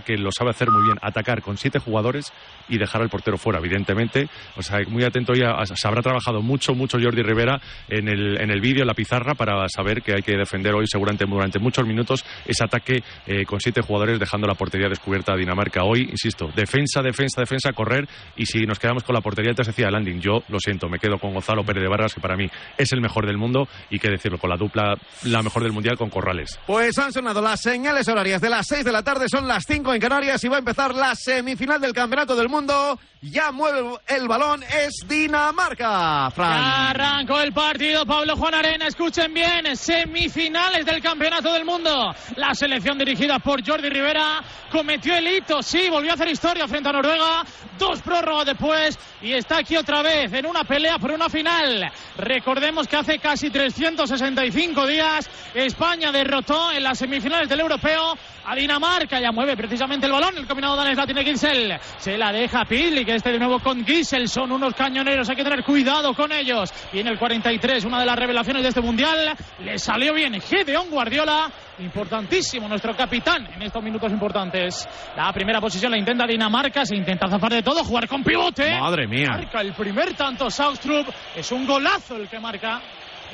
Que lo sabe hacer muy bien, atacar con siete jugadores y dejar al portero fuera, evidentemente. O sea, muy atento ya, se habrá trabajado mucho, mucho Jordi Rivera en el, en el vídeo, en la pizarra, para saber que hay que defender hoy seguramente durante muchos minutos ese ataque eh, con siete jugadores dejando la portería descubierta a Dinamarca. Hoy, insisto, defensa, defensa, defensa, correr y si nos quedamos con la portería, antes decía landing, yo lo siento, me quedo con Gonzalo Pérez de Barras, que para mí es el mejor del mundo y que decirlo, con la dupla, la mejor del mundial con Corrales. Pues han sonado las señales horarias de las 6 de la tarde, son las 5 en Canarias y va a empezar la semifinal del Campeonato del Mundo. Ya mueve el balón, es Dinamarca. Fran. Ya arrancó el partido, Pablo Juan Arena. Escuchen bien, semifinales del Campeonato del Mundo. La selección dirigida por Jordi Rivera cometió el hito, sí, volvió a hacer historia frente a Noruega. Dos prórrogas después y está aquí otra vez en una pelea por una final. Recordemos que hace casi 365 días España derrotó en las semifinales del Europeo a Dinamarca. Ya mueve precisamente el balón. El combinado danés la tiene Gisel. Se la deja Pili, que este de nuevo con Gisel. Son unos cañoneros, hay que tener cuidado con ellos. Viene el 43, una de las revelaciones de este mundial. Le salió bien Gedeón Guardiola. Importantísimo nuestro capitán en estos minutos importantes. La primera posición la intenta Dinamarca. Se intenta zafar de todo, jugar con pivote. Madre mía. Marca el primer tanto Saustrup. Es un golazo el que marca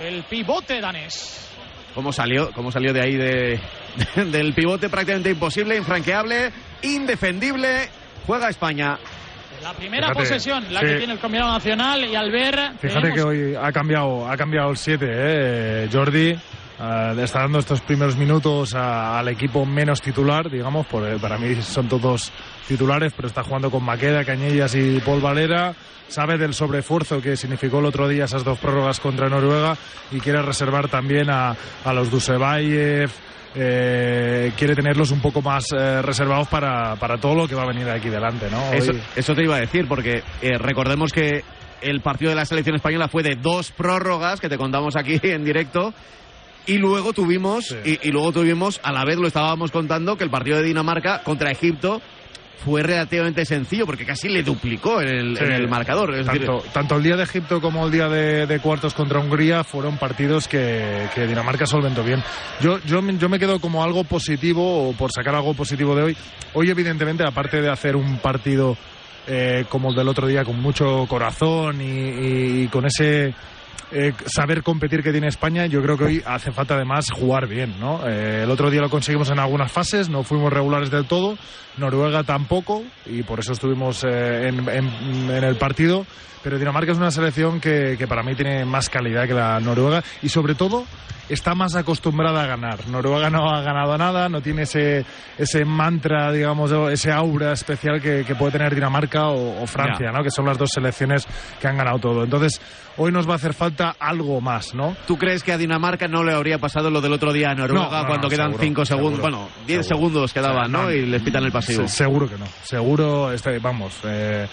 el pivote danés. ¿Cómo salió, cómo salió de ahí de, del pivote prácticamente imposible, infranqueable, indefendible? Juega España. La primera posesión, la que tiene el combinado nacional y al ver... Fíjate que hoy ha cambiado, ha cambiado el 7, ¿eh? Jordi. Uh, está dando estos primeros minutos a, al equipo menos titular, digamos, por, para mí son todos titulares, pero está jugando con Maqueda, Cañellas y Paul Valera. Sabe del sobreesfuerzo que significó el otro día esas dos prórrogas contra Noruega y quiere reservar también a, a los Dusebaev, eh, quiere tenerlos un poco más eh, reservados para, para, todo lo que va a venir aquí delante, ¿no? Eso, eso, te iba a decir, porque eh, recordemos que el partido de la selección española fue de dos prórrogas que te contamos aquí en directo. Y luego tuvimos, sí. y, y, luego tuvimos, a la vez lo estábamos contando, que el partido de Dinamarca contra Egipto fue relativamente sencillo porque casi le duplicó en el, sí, en el marcador. Es tanto, decir... tanto, el día de Egipto como el día de, de cuartos contra Hungría fueron partidos que, que, Dinamarca solventó bien. Yo, yo, yo me quedo como algo positivo, o por sacar algo positivo de hoy. Hoy, evidentemente, aparte de hacer un partido eh, como el del otro día, con mucho corazón y, y, y con ese eh, saber competir que tiene España, yo creo que hoy hace falta además jugar bien, ¿no? Eh, el otro día lo conseguimos en algunas fases, no fuimos regulares del todo, Noruega tampoco, y por eso estuvimos eh, en, en, en, el partido. Pero Dinamarca es una selección que, que para mí tiene más calidad que la Noruega y sobre todo está más acostumbrada a ganar. Noruega no ha ganado nada, no tiene ese, ese mantra, digamos, ese aura especial que, que puede tener Dinamarca o, o Francia, ¿no? Que son las dos selecciones que han ganado todo. Entonces, hoy nos va a hacer falta algo más, ¿no? ¿Tú crees que a Dinamarca no le habría pasado lo del otro día a Noruega no, no, cuando no, quedan 5 segundos? Bueno, 10 segundos quedaban, ¿no? Y les pitan el pasivo. seguro que no. Seguro, este, vamos. Eh,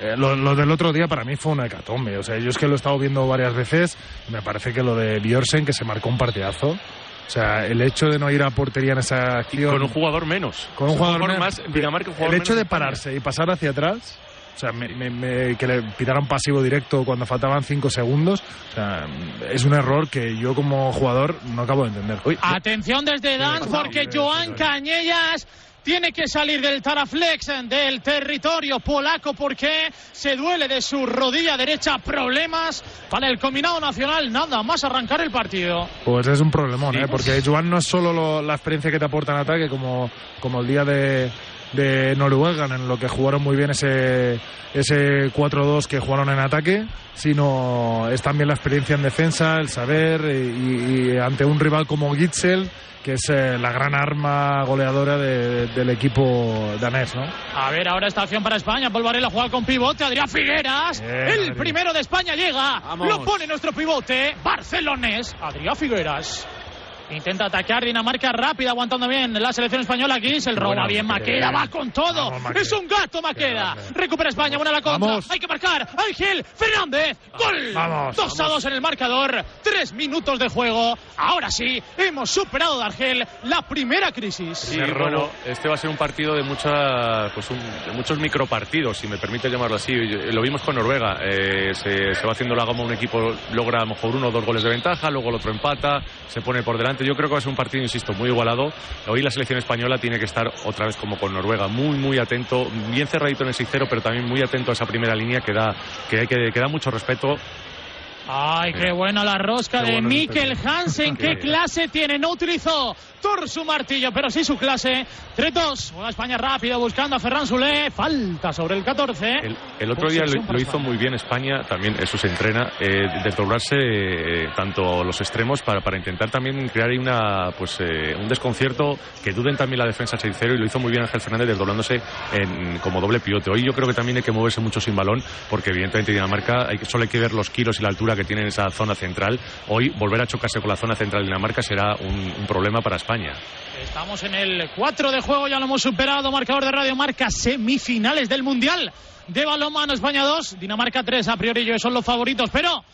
eh, lo, lo, del otro día para mí fue una hecatombe. O sea, yo es que lo he estado viendo varias veces. Me parece que lo de Björsen, que se marcó un partidazo. O sea, el hecho de no ir a portería en esa acción. Con un jugador menos. Con un, jugador, jugador, más. Dinamarca, un jugador el hecho menos de pararse y pasar hacia atrás. O sea, me, me, me, que le pitaran pasivo directo cuando faltaban cinco segundos. O sea, es un error que yo como jugador no acabo de entender. Uy, Atención desde Dan, porque Joan Cañellas tiene que salir del Taraflex, del territorio polaco, porque se duele de su rodilla derecha. Problemas para el combinado nacional, nada más arrancar el partido. Pues es un problemón, ¿eh? porque Joan no es solo lo- la experiencia que te aporta en ataque, como, como el día de, de Noruega, en lo que jugaron muy bien ese, ese 4-2 que jugaron en ataque, sino es también la experiencia en defensa, el saber, y, y ante un rival como Gitzel, que es eh, la gran arma goleadora de- del equipo danés, ¿no? A ver, ahora esta acción para España. Paul Varela juega con pivote. Adrián Figueras. Bien, el Adri. primero de España llega. Vamos. Lo pone nuestro pivote. Barcelonés. Adrián Figueras. Intenta atacar Dinamarca rápida, aguantando bien la selección española. Aquí se el roba bien. que- Maqueda va con todo. Vamos, es un gato, Maqueda. Recupera España, buena la contra. Vamos. Hay que marcar. Ángel Fernández. Gol. Vamos, 2 a 2 en el marcador. Tres minutos de juego. Ahora sí, hemos superado de Argel la primera crisis. Sí, bueno, este va a ser un partido de, mucha, pues un- de muchos micropartidos, si me permite llamarlo así. Lo vimos con Noruega. eh, se, se va haciendo la goma, un equipo logra a lo mejor uno o dos goles de ventaja, luego el otro empata, se pone por delante. Yo creo que va a ser un partido, insisto, muy igualado. Hoy la selección española tiene que estar otra vez como con Noruega, muy, muy atento, bien cerradito en el 6-0, pero también muy atento a esa primera línea que da, que, que, que da mucho respeto. Ay, qué buena la rosca Qué de bueno Mikkel. Hansen. ¿Qué clase tiene? No utilizó Thor su martillo, pero sí su clase. 3-2. Juega España rápido buscando a Ferran Solé. Falta sobre el 14. El, el otro día Posesión lo, hizo muy bien España, también eso se entrena, eh, desdoblarse eh, tanto los extremos para, para intentar también crear ahí una, pues, eh, un desconcierto, que duden también la defensa 6-0 y lo hizo muy bien Ángel Fernández desdoblándose en- como doble pivote. Hoy yo creo que también hay que moverse mucho sin balón, porque evidentemente Dinamarca hay solo hay que ver los kilos y la altura que tiene en esa zona central. Hoy volver a chocarse con la zona central de Dinamarca será un, un problema para España. Estamos en el 4 de juego, ya lo hemos superado. Marcador de Radio Marca, semifinales del Mundial. De balonmano España 2, Dinamarca 3. A priori ellos son los favoritos, pero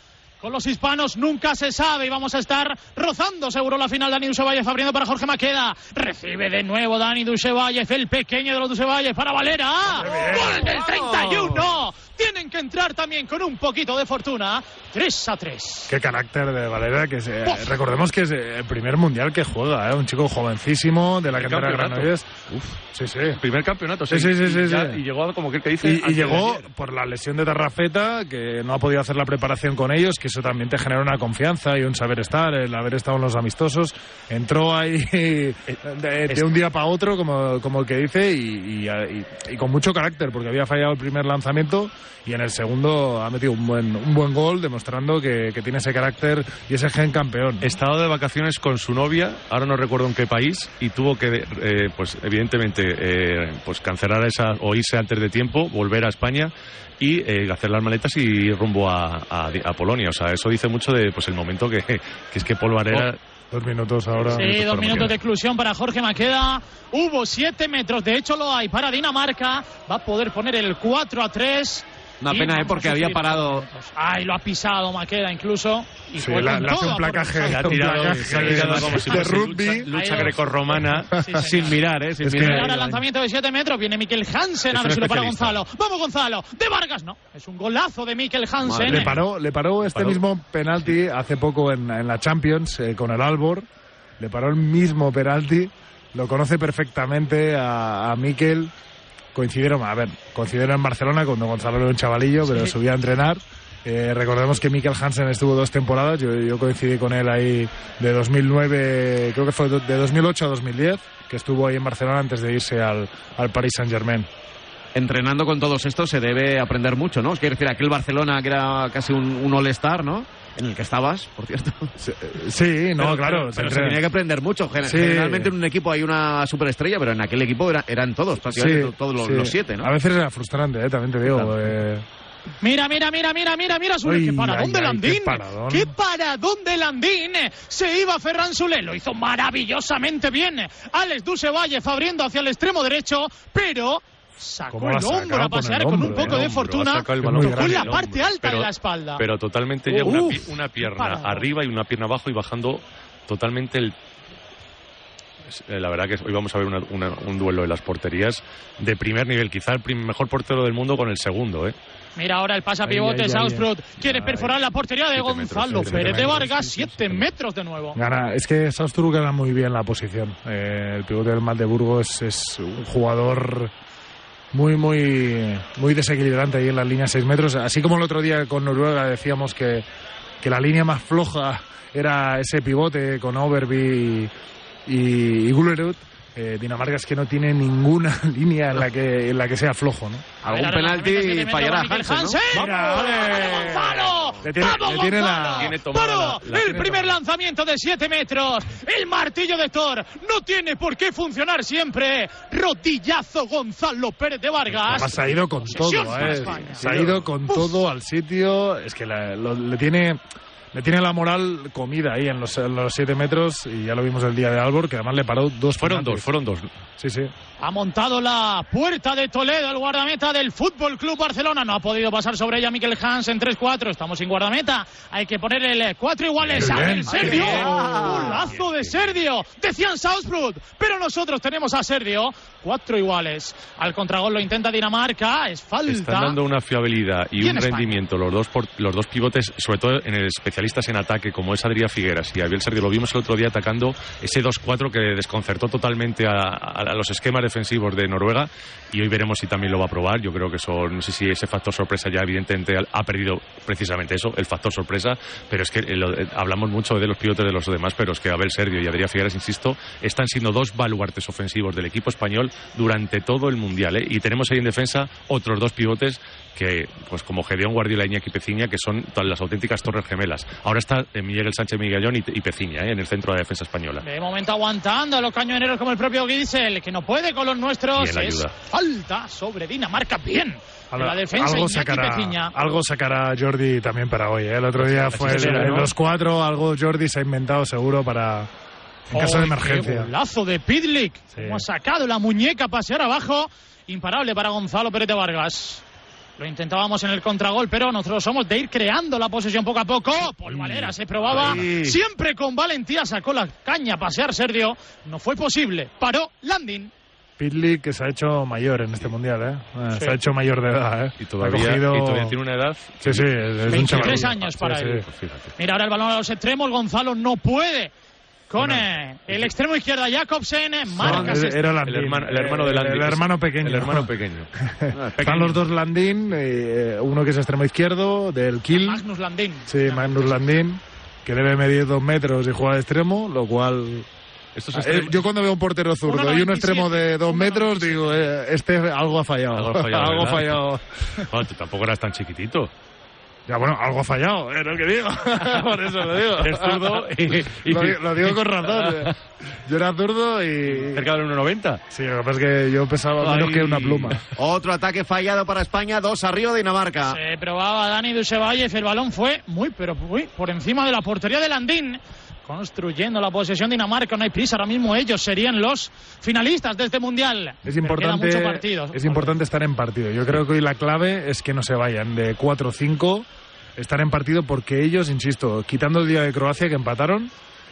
con los hispanos nunca se sabe y vamos a estar rozando seguro la final. Dani Dusevalle abriendo para Jorge Maqueda. Recibe de nuevo Dani Dusevalle, el pequeño de los Dusevalle para Valera. ¡Gol del 31! Tienen que entrar también con un poquito de fortuna. 3 a 3. Qué carácter de Valera, que es, eh, Uf. recordemos que es el primer mundial que juega, ¿eh? un chico jovencísimo de la cantera. Granollers. Sí, sí. Primer campeonato, Sí, sí, sí, sí, y, ya- sí. y llegó como que, que dice. Y, llegó por la lesión de Tarrafeta, que no ha podido hacer la preparación con ellos, que eso también te genera una confianza y un saber estar, el haber estado en los amistosos. Entró ahí de, de un día para otro, como, como el que dice, y, y- y- y con mucho carácter, porque había fallado el primer lanzamiento y en el segundo ha metido un buen, un buen gol, demostrando que, que tiene ese carácter y ese gen campeón. Estado de vacaciones con su novia, ahora no recuerdo en qué país, y tuvo que, eh, pues evidentemente, eh, pues cancelar esa o irse antes de tiempo, volver a España y eh, hacer las maletas y ir rumbo a, a- a Polonia. O sea, eso dice mucho de, pues el momento que, que es que Paul Varela. Dos minutos ahora. Sí, dos para minutos Maqueda. de exclusión para Jorge Maqueda. Hubo siete metros, de hecho lo hay para Dinamarca. Va a poder poner el 4 a 3. Una Y pena, ¿eh? Porque había parado. Ay, lo ha pisado Maqueda incluso. Y Sí, la- le hace todo un placaje. ha tirado, placaje se ha tirado de- como si de fuese rugby. lucha, lucha grecorromana. Sí. Sin mirar, ¿eh? Sin Es que- mirar. Ahora el lanzamiento de 7 metros. Viene Mikel Hansen. Es A ver si lo para especialista. Gonzalo. Vamos, Gonzalo. De Vargas, no. Es un golazo de Mikel Hansen. Le paró, le paró este Paró. mismo penalti hace poco en, en la Champions eh, con el Albor. Le paró el mismo penalti. Lo conoce perfectamente a, a Mikel. Coincidieron, a ver, coincidieron en Barcelona cuando Gonzalo era un chavalillo, pero Sí. subía a entrenar. Eh, recordemos que Mikel Hansen estuvo dos temporadas. Yo, yo coincidí con él ahí de 2009, creo que fue de 2008 a 2010, que estuvo ahí en Barcelona antes de irse al, al Paris Saint Germain. Entrenando con todos estos se debe aprender mucho, ¿no? Es decir, aquel Barcelona que era casi un, un all-star, ¿no? En el que estabas, por cierto. Sí, no, Pero- claro. Pero, se pero se entrena. tenía que aprender mucho. Gen- Sí. Generalmente en un equipo hay una superestrella, pero en aquel equipo era- eran todos, prácticamente Sí, todos los, sí. los siete, ¿no? A veces era frustrante, ¿eh? también te digo. Claro. eh, Mira, mira, mira, mira, mira, mira, Sule. Ay, ¡Qué paradón ay, de ay, Landín! qué paradón. ¡Qué paradón de Landín! Se iba Ferran Sule, lo hizo maravillosamente bien. Alex Dusevalle abriendo hacia el extremo derecho, pero sacó ¿Cómo el hombro a con pasear con un poco eh? de fortuna. con la parte alta pero- de la espalda. Pero totalmente ya Uf, una, pi- una pierna arriba y una pierna abajo y bajando totalmente el eh, la verdad que hoy vamos a ver una- una- un duelo de las porterías de primer nivel, quizá el prim- mejor portero del mundo con el segundo, ¿eh? Mira ahora el pasa Ay, pivote ay. Quiere perforar la portería de metros, Gonzalo Pérez de Vargas. Siete metros de nuevo. Gana, es que Sausturuk gana muy bien la posición. Eh, el pivote del Magdeburgo es, es un jugador muy, muy, muy desequilibrante ahí en las líneas 6 metros. Así como el otro día con Noruega decíamos que, que la línea más floja era ese pivote con Overby y, y, y Gullerud. Eh, Dinamarca es que no tiene ninguna línea en la que, en la que sea flojo, ¿no? Algún penalti siete fallará Hansen, ¿no? ¡Vamos. Gonzalo! Tiene- ¡Vamos, le tiene la- Gonzalo! Tiene tomada Pero la- la el tiene primer tomada. lanzamiento de 7 metros. El martillo de Thor no tiene por qué funcionar siempre. Rodillazo Gonzalo Pérez de Vargas. Además ha ido con todo, ¿eh? España. Se ha ido con Uf. todo al sitio. Es que la- lo- le tiene le tiene la moral comida ahí en los, en los siete metros y ya lo vimos el día de Albor, que además le paró dos Fueron penaltis. dos, fueron dos. Sí, sí. Ha montado la puerta de Toledo, el guardameta del Fútbol Club Barcelona. No ha podido pasar sobre ella Miquel Hans en 3-4. Estamos sin guardameta. Hay que poner el 4 iguales. Muy ¡A el Sergio! Bien. ¡Golazo de Sergio! Decían Southbrook, pero nosotros tenemos a Sergio. Cuatro iguales. Al contragol lo intenta Dinamarca. Es falta. Están dando una fiabilidad y un España. rendimiento los dos por- los dos pivotes, sobre todo en el especialistas en ataque, como es Adrián Figueras y Abiel Sergio. Lo vimos el otro día atacando ese 2-4 que desconcertó totalmente a, los esquemas defensivos de Noruega. Y hoy veremos si también lo va a probar. Yo creo que eso, no sé si ese factor sorpresa ya evidentemente ha perdido precisamente eso, el factor sorpresa. Pero es que eh, eh, hablamos mucho de los pivotes de los demás, pero es que Abel Sergio y Adrián Figueras, insisto, están siendo dos baluartes ofensivos del equipo español durante todo el mundial. ¿eh? Y tenemos ahí en defensa otros dos pivotes que, pues como Gedeón Guardiola y Iñaki Peciña, que son las auténticas torres gemelas. Ahora está eh, Miguel Sánchez Miguelón y, y Peciña ¿eh? en el centro de la defensa española. De momento aguantando a los cañoneros como el propio Gisel, que no puede con los nuestros. Bien, es falta sobre Dinamarca. Bien. De la defensa algo sacará, algo sacará Jordi también para hoy. ¿eh? El otro día fue el- ¿no? los cuatro, algo Jordi se ha inventado seguro para en caso de ¡Ay, qué emergencia. golazo de Pidlick. Sí. Como ha sacado la muñeca a pasear abajo. Imparable para Gonzalo Pérez de Vargas. Lo intentábamos en el contragol, pero nosotros somos de ir creando la posesión poco a poco. Paul Valera se probaba. Ahí. Siempre con valentía sacó la caña a pasear Sergio. No fue posible. Paró Landing. Pitlick que se ha hecho mayor en este mundial, ¿eh? Eh, Sí. Se ha hecho mayor de edad, ¿eh? Y todavía, Ha cogido- y todavía tiene una edad. Sí, sí, es, es un 23 chaval. años Sí, para sí. él. Fíjate. Mira ahora el balón a los extremos. Gonzalo no puede. Con eh, el extremo izquierda Jacobsen. eh, No, Marca era- El Landín. hermano, el hermano de El- Landín. El, hermano pequeño. El hermano pequeño. Están los dos Landín, eh, uno que es extremo izquierdo, del Kiel. Magnus Landin. Sí, Magnus Landín, que debe medir dos metros y juega de extremo, lo cual... Eh, extremos- yo cuando veo un portero zurdo y un 1,97, extremo de dos metros, 1,97. digo, eh, este algo ha fallado. Algo ha fallado, algo ha ¿verdad? fallado. Tú tampoco eras tan chiquitito. Ya, bueno, algo ha fallado, es lo que digo. Por eso lo digo. Eres zurdo y, y Lo, digo- lo digo con razón. eh. Yo era zurdo y... cerca del 1,90. Sí, lo que pasa es que yo pesaba menos Ay. que una pluma. Otro ataque fallado para España, dos arriba Dinamarca. Se probaba Dani Dusevalle, el balón fue muy, pero muy por encima de la portería de Landín. Construyendo la posesión Dinamarca, no hay prisa. Ahora mismo ellos serían los finalistas de este mundial. Es importante, es importante estar en partido. Yo creo que hoy la clave es que no se vayan de 4 o 5, estar en partido porque ellos, insisto, quitando el día de Croacia que empataron,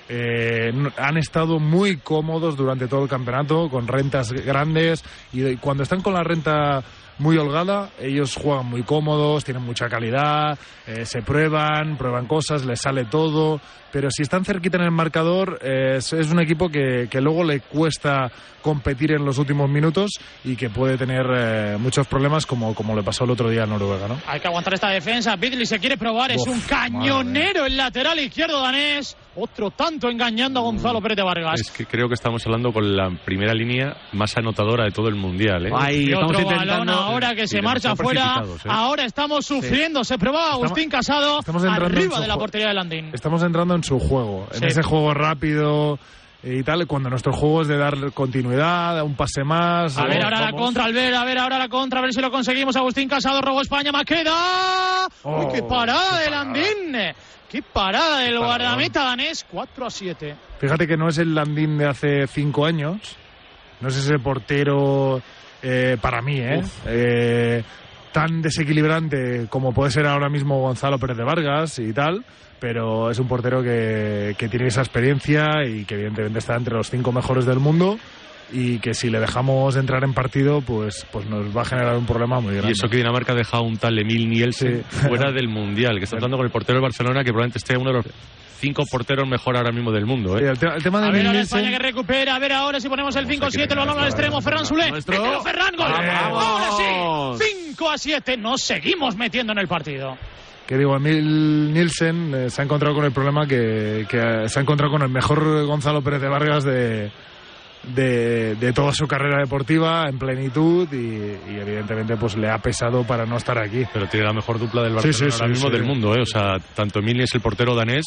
eh, han estado muy cómodos durante todo el campeonato, con rentas grandes, y cuando están con la renta muy holgada, ellos juegan muy cómodos, tienen mucha calidad, eh, se prueban, prueban cosas, les sale todo, pero si están cerquita en el marcador, eh, es, es un equipo que, que luego le cuesta competir en los últimos minutos y que puede tener eh, muchos problemas como, como le pasó el otro día a Noruega, ¿no? Hay que aguantar esta defensa. Bidley se quiere probar. es Uf, un cañonero el lateral izquierdo danés. Otro tanto engañando a Gonzalo Pérez de Vargas. Es que creo que estamos hablando con la primera línea más anotadora de todo el mundial. ¿eh? Ay, Y estamos otro balón intentando. ahora que se Sí, marcha afuera. ¿eh? Ahora estamos sufriendo. Se probaba Agustín Casado estamos entrando en arriba su de la portería de Landín. Estamos entrando en su juego, en ese juego rápido y tal, cuando nuestro juego es de dar continuidad, un pase más. A ver vamos- ahora la contra, al ver, a ver ahora la contra, a ver si lo conseguimos. Agustín Casado robó España, Maqueda. Oh, Uy, qué parada qué de parada. Landín. Qué parada del guardameta danés, 4 a 7. Fíjate que no es el Landín de hace cinco años, no es ese portero eh, para mí, ¿eh? Eh, tan desequilibrante como puede ser ahora mismo Gonzalo Pérez de Vargas y tal, pero es un portero que, que tiene esa experiencia y que evidentemente está entre los cinco mejores del mundo y que si le dejamos entrar en partido, pues, pues nos va a generar un problema muy grande. Y eso que Dinamarca ha dejado un tal Emil Nielsen fuera del Mundial, que está hablando con el portero de Barcelona, que probablemente esté uno de los cinco porteros mejor ahora mismo del mundo. ¿eh? Sí, el, te- el tema de A ver, Nielsen- España que recupera. A ver ahora si ponemos el 5-7, el balón al extremo. Ferran Zulé. Nuestro. Mételo, Ferran, gol. ¡Vamos! Ahora sí. 5 a 7. Nos seguimos metiendo en el partido. Que digo, Emil Nielsen eh, se ha encontrado con el problema que, que, eh, se ha encontrado con el mejor Gonzalo Pérez de Vargas de, de, de toda su carrera deportiva en plenitud y, y evidentemente pues le ha pesado para no estar aquí. Pero tiene la mejor dupla del Barcelona sí, ahora sí, mismo del mundo, ¿eh? O sea, tanto Emil es el portero danés,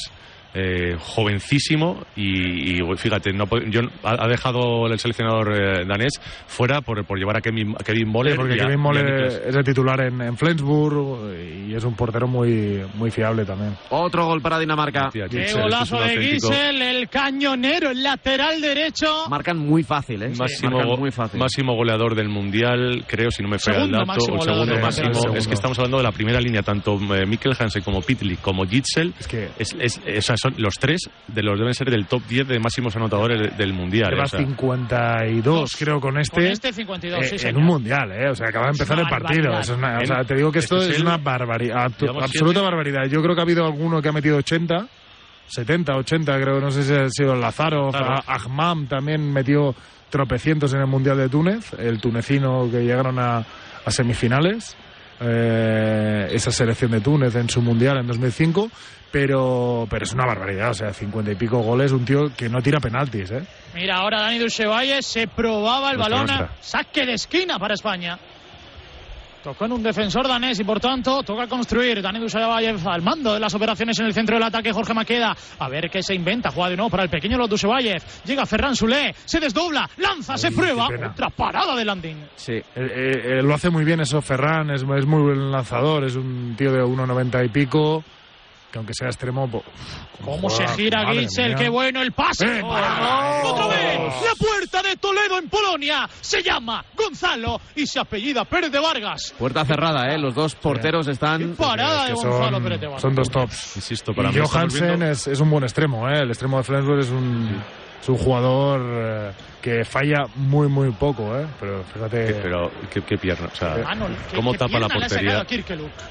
eh, jovencísimo y, y, fíjate, no, yo, ha, ha dejado el seleccionador eh, danés fuera por, por llevar a Kevin, a Kevin Moller. Sí, porque y a- Kevin Moller es el titular en, en Flensburg y es un portero muy, muy fiable también. Otro gol para Dinamarca. Hostia, Qué golazo es de Gisel, el cañonero, el lateral derecho. Marcan muy fácil, ¿eh? Máximo, Marcan go- muy fácil. máximo goleador del mundial, creo, si no me falla el Segundo dato. máximo el goleador segundo del máximo. mundial. Es que estamos hablando de la primera línea, tanto eh, Mikkel Hansen como Pitli como Gitzel. Es que Es, es- sea, son los tres de los deben ser del top 10 de máximos anotadores de- del mundial. lleva o sea. 52 creo con este. Con este 52, eh, sí, en señor. un mundial, ¿eh? O sea, acaba de Es empezar una el partido. Eso es una- o En- sea, te digo que esto este es es el- una barbaridad, absoluta siete. barbaridad. Yo creo que ha habido alguno que ha metido 80, 70, 80, creo, no sé si ha sido Lazaro, Claro. Ahmam también metió tropecientos en el Mundial de Túnez, el tunecino que llegaron a, a semifinales. Eh, esa selección de Túnez en su mundial en 2005, pero, pero es una barbaridad, o sea, 50 y pico goles, un tío que no tira penaltis, ¿eh? Mira, ahora Dani Dulcevalle se probaba el Nuestra, balón. nuestra. Saque de esquina para España. Tocó en un defensor danés y por tanto toca construir. Dani Dulcevalle al mando de las operaciones en el centro del ataque. Jorge Maqueda. A ver qué se inventa. Juega de nuevo para el pequeño Lotusevalle. Llega Ferran Sulé. Se desdobla. Lanza. se prueba. Otra parada de Landín. Sí. Eh, eh, eh, lo hace muy bien eso Ferran, es, es muy buen lanzador, es un tío de 1,90 y pico, que aunque sea extremo... Cómo se gira mía. Qué bueno el pase. Eh. Otra vez. La puerta de Toledo en Polonia. Se llama Gonzalo y se apellida Pérez de Vargas. Puerta cerrada, ¿eh? Los dos porteros están... Qué parada de que Gonzalo son, Pérez de Vargas. son dos tops. Insisto, para y mí Johansen es un buen extremo, ¿eh? el extremo de Flensburg es un, es un jugador eh, que falla muy, muy poco, ¿eh? pero fíjate... que- pero qué, qué pierna, o sea, Mano, ¿qué- cómo qué tapa la portería.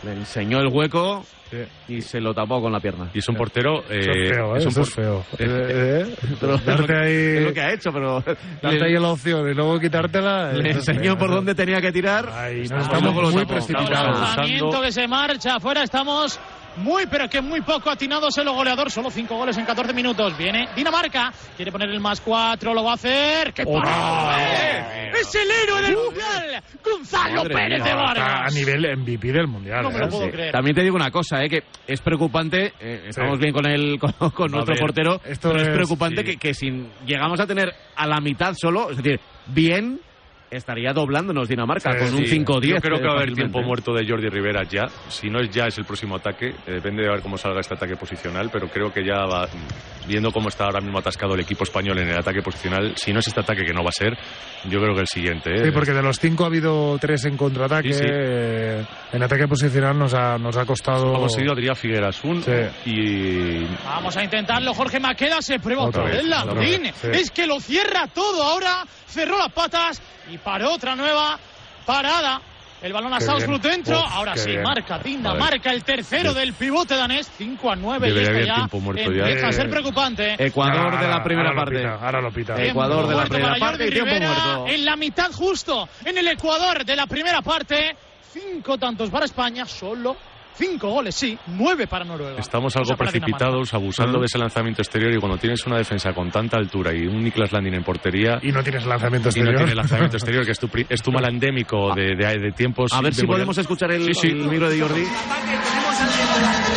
Le enseñó el hueco Sí. y se lo tapó con la pierna. Y es un portero. Eso eh, es feo, ¿eh? es un Eso es feo. Eh, Eh, eh, Pero es lo darte que- ahí, Es lo que ha hecho, pero... darte ahí la opción y luego quitártela... Le enseñó feo, por dónde tenía que tirar. Ay, Luego estamos lo muy precipitados. Lanzamiento que se marcha afuera. Estamos muy, pero que muy poco atinados los goleador. Solo cinco goles en 14 minutos. Viene Dinamarca. Quiere poner el más cuatro. Lo va a hacer. ¡Qué ¡Oh! ¡Eh! ¡Es el héroe del mundial! ¡Gonzalo Madre Pérez mía, de Vargas! a nivel MVP del Mundial. No me lo ¿eh? puedo Sí. creer. También te digo una cosa, ¿eh? que es preocupante, eh, estamos Sí. bien con el con, nuestro ver, portero, esto pero es, es- preocupante sí. que, que si llegamos a tener a la mitad solo, es decir, bien, estaría doblándonos Dinamarca Sí, con un Sí, 5-10. Yo creo que va a haber eh, tiempo fácilmente. muerto de Jordi Rivera ya. Si no es ya, es el próximo ataque. Eh, depende de ver cómo salga este ataque posicional, pero creo que ya va, viendo cómo está ahora mismo atascado el equipo español en el ataque posicional, si no es este ataque que no va a ser, yo creo que el siguiente. ¿eh? Sí, porque de los cinco ha habido tres en contraataque. Sí, sí. eh, en ataque posicional nos ha, nos ha costado. Hemos seguido Adrián Figueras un Sí. y Vamos a intentarlo. Jorge Maqueda se prueba Otra otra vez. vez, Landín. otra vez. Es que lo cierra todo ahora. Cerró las patas y paró otra nueva parada. El balón a Salzburg dentro. Uf, ahora sí, bien. marca Tinda, marca el tercero del pivote danés. 5 a 9 y esto ya muerto ya. empieza a ser Eh, preocupante. Ecuador Ahora- de la primera ahora lo parte. pita, ahora lo pita. Eh, Ecuador de la primera para parte y tiempo muerto. En la mitad justo, en el Ecuador de la primera parte. Cinco tantos para España, solo cinco goles, sí, nueve para Noruega. estamos algo precipitados, abusando de ese lanzamiento exterior. Y cuando tienes una defensa con tanta altura y un Niklas Landin en portería. Y no tienes lanzamiento Y exterior. no tiene lanzamiento exterior, que es tu, pri- es tu mal endémico de, de, de tiempos. A ver si podemos escuchar el, Sí, sí. el micro de Jordi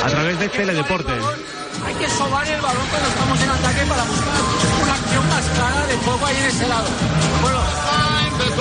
a través de Teledeporte. Hay que sobar el balón cuando estamos en ataque para buscar una acción más clara de juego ahí en ese lado. Bueno,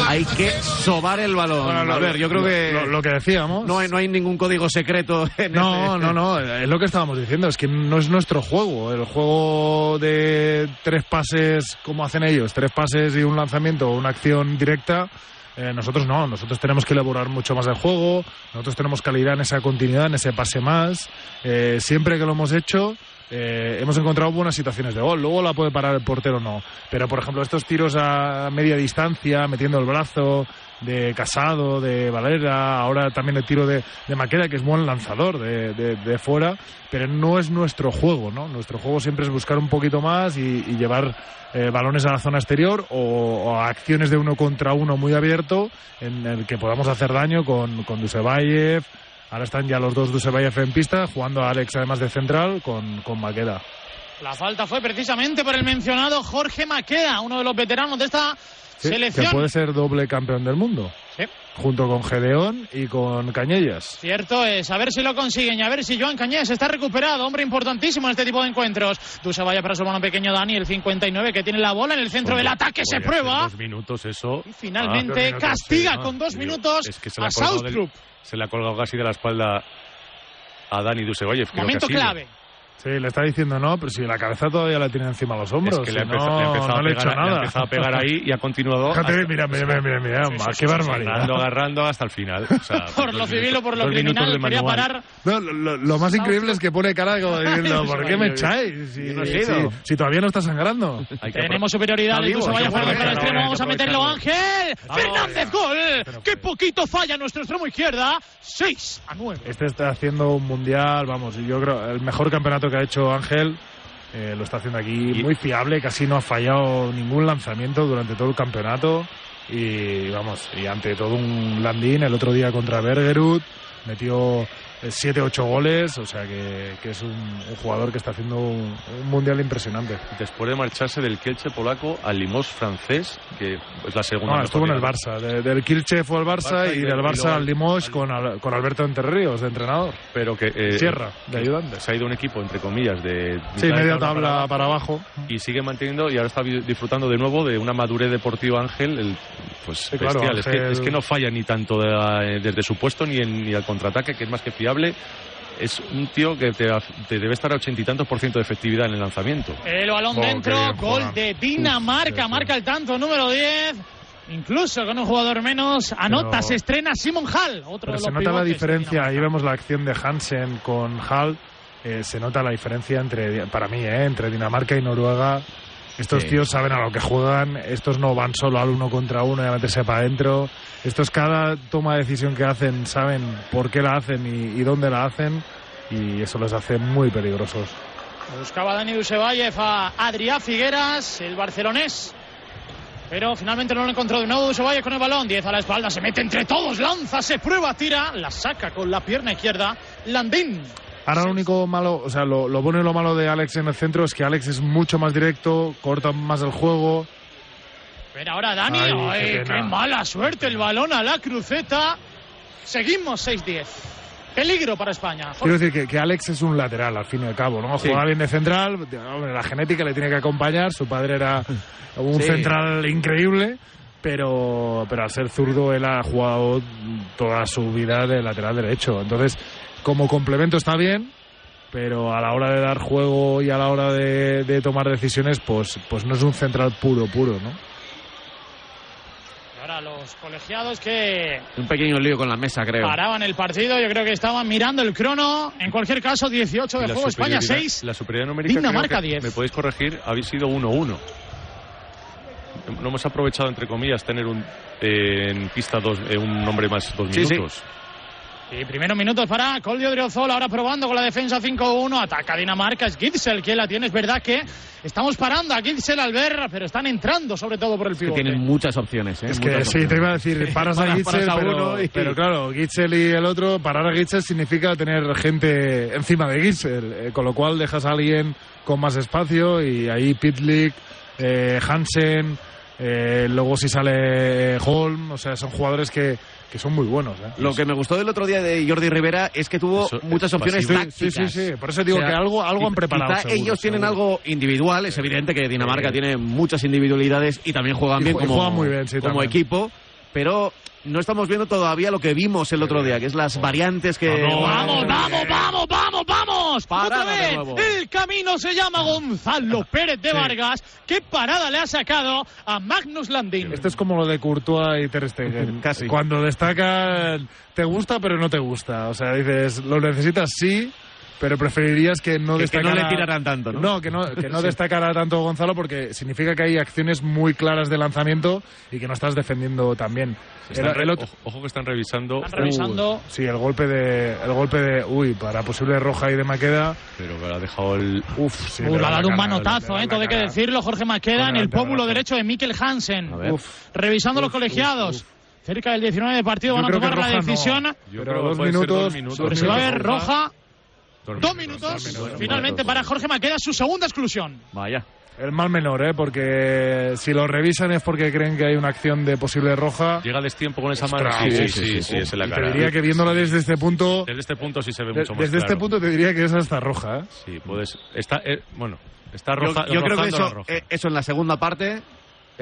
Hay que sobar el balón. Bueno, a ver, yo creo que Lo, lo que decíamos. no, hay, no hay ningún código secreto en No, este- no, no, es lo que estábamos diciendo, es que no es nuestro juego. El juego de tres pases, como hacen ellos, tres pases y un lanzamiento o una acción directa, Eh, nosotros no, nosotros tenemos que elaborar mucho más el juego, nosotros tenemos calidad en esa continuidad, en ese pase más. Eh, siempre que lo hemos hecho, eh, hemos encontrado buenas situaciones de gol. Luego la puede parar el portero o no. Pero, por ejemplo, estos tiros a media distancia, metiendo el brazo de Casado, de Valera, ahora también el tiro de, de Maqueda, que es buen lanzador de, de- fuera, pero no es nuestro juego, ¿no? Nuestro juego siempre es buscar un poquito más y, llevar eh, balones a la zona exterior o, o acciones de uno contra uno muy abierto en el que podamos hacer daño con, con Dusebayev. Ahora están ya los dos Dusebayev en pista, jugando a Alex además de central con, con Maqueda. La falta fue precisamente por el mencionado Jorge Maqueda, uno de los veteranos de esta Sí, selección. Que puede ser doble campeón del mundo. Sí. Junto con Gedeón y con Cañellas. Cierto es, a ver si lo consiguen y a ver si Joan Cañés está recuperado, hombre importantísimo en este tipo de encuentros. Dusa vaya para su hermano pequeño Dani, el 59, que tiene la bola en el centro del ataque, se prueba. Dos minutos, eso. Y finalmente Ah, minutos, castiga sí, ¿no? con dos minutos es que se a del- Southrup. Se le ha colgado casi de la espalda a Dani que Momento sido. clave. Sí, le está diciendo no, pero si la cabeza todavía la tiene encima de los hombros. Es que si le ha no, le ha empezado no a le he pegar, hecho le ha nada. empezado a pegar ahí y ha continuado. Fíjate, hasta- mira, mira, mira, mira, mira, Sí, sí, qué sí, barbaridad. Agarrando, agarrando hasta el final. O sea, Por lo civil o por lo criminal, de quería manual. parar. No, lo, lo- lo más increíble es que pone cara como diciendo, ¿por qué me echáis? Si, no si- si todavía no está sangrando. Tenemos superioridad Dusa vaya fuera para el extremo, vamos a meterlo Ángel. Fernández, gol. Qué poquito falla nuestro extremo izquierda. 6 a 9. Este está haciendo un mundial, vamos, y yo creo el mejor campeonato que ha hecho Ángel. eh, lo está haciendo aquí muy fiable, casi no ha fallado ningún lanzamiento durante todo el campeonato. Y vamos, y ante todo un Landín el otro día contra Bergerud, metió 7-8 goles, o sea que, que es un, un jugador que está haciendo un, un mundial impresionante. Después de marcharse del Kielce polaco al Limos francés, que es la segunda. No, mejor estuvo en el. Barça, de- del Kielce fue al Barça, Barça y y del- Barça al Limoges al- con, Al- con Alberto Entre Ríos de entrenador. Pero que. eh, Sierra, de ayudante. Se ha ido un equipo, entre comillas, de. Sí, media tabla para abajo. y sigue manteniendo y ahora está disfrutando de nuevo de una madurez deportiva Ángel el, pues Sí, claro, bestial. Es, que, Ángel- es que no falla ni tanto de la- eh, desde su puesto ni, en, ni al contraataque que es más que fiable es un tío que te, te debe estar a ochenta y tantos por ciento de efectividad en el lanzamiento El balón Oh, dentro, bien gol de Dinamarca, Uf, marca el tanto número 10. Incluso con un jugador menos, anota, Pero- se estrena Simon Hall, otro Pero de se los nota la diferencia, ahí vemos la acción de Hansen con Hall, eh, se nota la diferencia entre, para mí, eh, entre Dinamarca y Noruega. Estos Sí. tíos saben a lo que juegan, estos no van solo al uno contra uno y a meterse para adentro. Estos cada toma de decisión que hacen saben por qué la hacen y, y dónde la hacen y eso les hace muy peligrosos. Buscaba Dani Dusevayev a Adrià Figueras, el barcelonés. Pero finalmente no lo encontró de nuevo Dusevayev con el balón. 10 a la espalda, se mete entre todos, lanza, se prueba, tira, la saca con la pierna izquierda. Landín. Ahora lo único malo, o sea, lo, lo bueno y lo malo de Alex en el centro es que Alex es mucho más directo, corta más el juego, Pero ahora Dani, Ay, ay, qué qué, mala suerte, el balón a la cruceta. Seguimos 6-10. Peligro para España. Quiero decir que, que Alex es un lateral, al fin y al cabo, ¿no? Sí. Juega bien de central, la genética le tiene que acompañar, su padre era un Sí. central increíble, pero, pero al ser zurdo él ha jugado toda su vida de lateral derecho. Entonces, como complemento está bien, pero a la hora de dar juego y a la hora de, de tomar decisiones, pues, pues no es un central puro, puro, ¿no? Y ahora los colegiados que Un pequeño lío con la mesa, creo. paraban el partido, yo creo que estaban mirando el crono. En cualquier caso, 18 Y de juego, España superioridad- 6. la superioridad numérica Dinamarca creo que, 10. me podéis corregir habéis sido 1-1 no hemos aprovechado entre comillas tener un eh, en pista dos, eh, un hombre más dos Sí, sí. Y primeros minutos para Colio Driozola, ahora probando con la defensa 5-1, ataca Dinamarca, es Gitzel quien la tiene, es verdad que estamos parando a Gitzel al ver, pero están entrando sobre todo por el que pivote. tienen muchas opciones, ¿eh? Es que Muchas sí, te iba a decir, paras a Gitzel, pero, uno y- pero claro, Gitzel y el otro, parar a Gitzel significa tener gente encima de Gitzel, eh, con lo cual dejas a alguien con más espacio y ahí Pitlick, eh, Hansen, eh, luego si sale Holm, o sea, son jugadores que, que son muy buenos. ¿eh? Lo que me gustó del otro día de Jordi Rivera es que tuvo Eso muchas opciones pasivo. tácticas. Sí, sí, sí, por eso digo O sea, que algo, algo han preparado. quizá seguro, ellos tienen seguro. algo individual, es evidente que Dinamarca Sí. tiene muchas individualidades y también juegan Y bien como, juegan muy bien, sí, como también. equipo, pero no estamos viendo todavía lo que vimos el otro día, que es las variantes que... Vamos, vamos, vamos, vamos. Vamos, Parada otra de vez. nuevo. El camino se llama Gonzalo Pérez de Vargas. ¿Qué parada le ha sacado a Magnus Landin? Esto es como lo de Courtois y Ter Stegen. Casi. Cuando destacan, te gusta pero no te gusta. O sea, dices, lo necesitas sí, pero preferirías que no Que- que no destacara... le tiraran tanto, ¿no? que no, que no Sí. destacara tanto Gonzalo porque significa que hay acciones muy claras de lanzamiento y que no estás defendiendo tan bien. Están El- el otro- ojo, ojo que están revisando. Están revisando. Sí, el golpe de, el golpe de, uy, para posible roja y de Maqueda. Pero que ha dejado el. Uf, sí. Uh, le ha da dado un cara, manotazo, eh, todo hay que decirlo. Jorge Maqueda en el pómulo derecho de Mikkel Hansen. Uf. Revisando los Uf, colegiados. uf, Cerca del 19 de partido Yo van a creo que tomar la roja no. decisión. Yo Pero creo que dos minutos, dos minutos. Pero si va a haber roja. Dos Dos minutos. minutos. Finalmente para Jorge Maqueda su segunda exclusión. Vaya. El mal menor, ¿eh? Porque si lo revisan es porque creen que hay una acción de posible roja. Llega destiempo con esa mano. Sí, sí, sí, sí, es en la cara. te diría que viéndolo desde este punto, Desde este punto sí se ve mucho más desde este claro. punto te diría que es hasta roja, ¿eh? Sí, puedes. Está, eh, bueno, está roja. yo creo que eso, roja. eh, eso en la segunda parte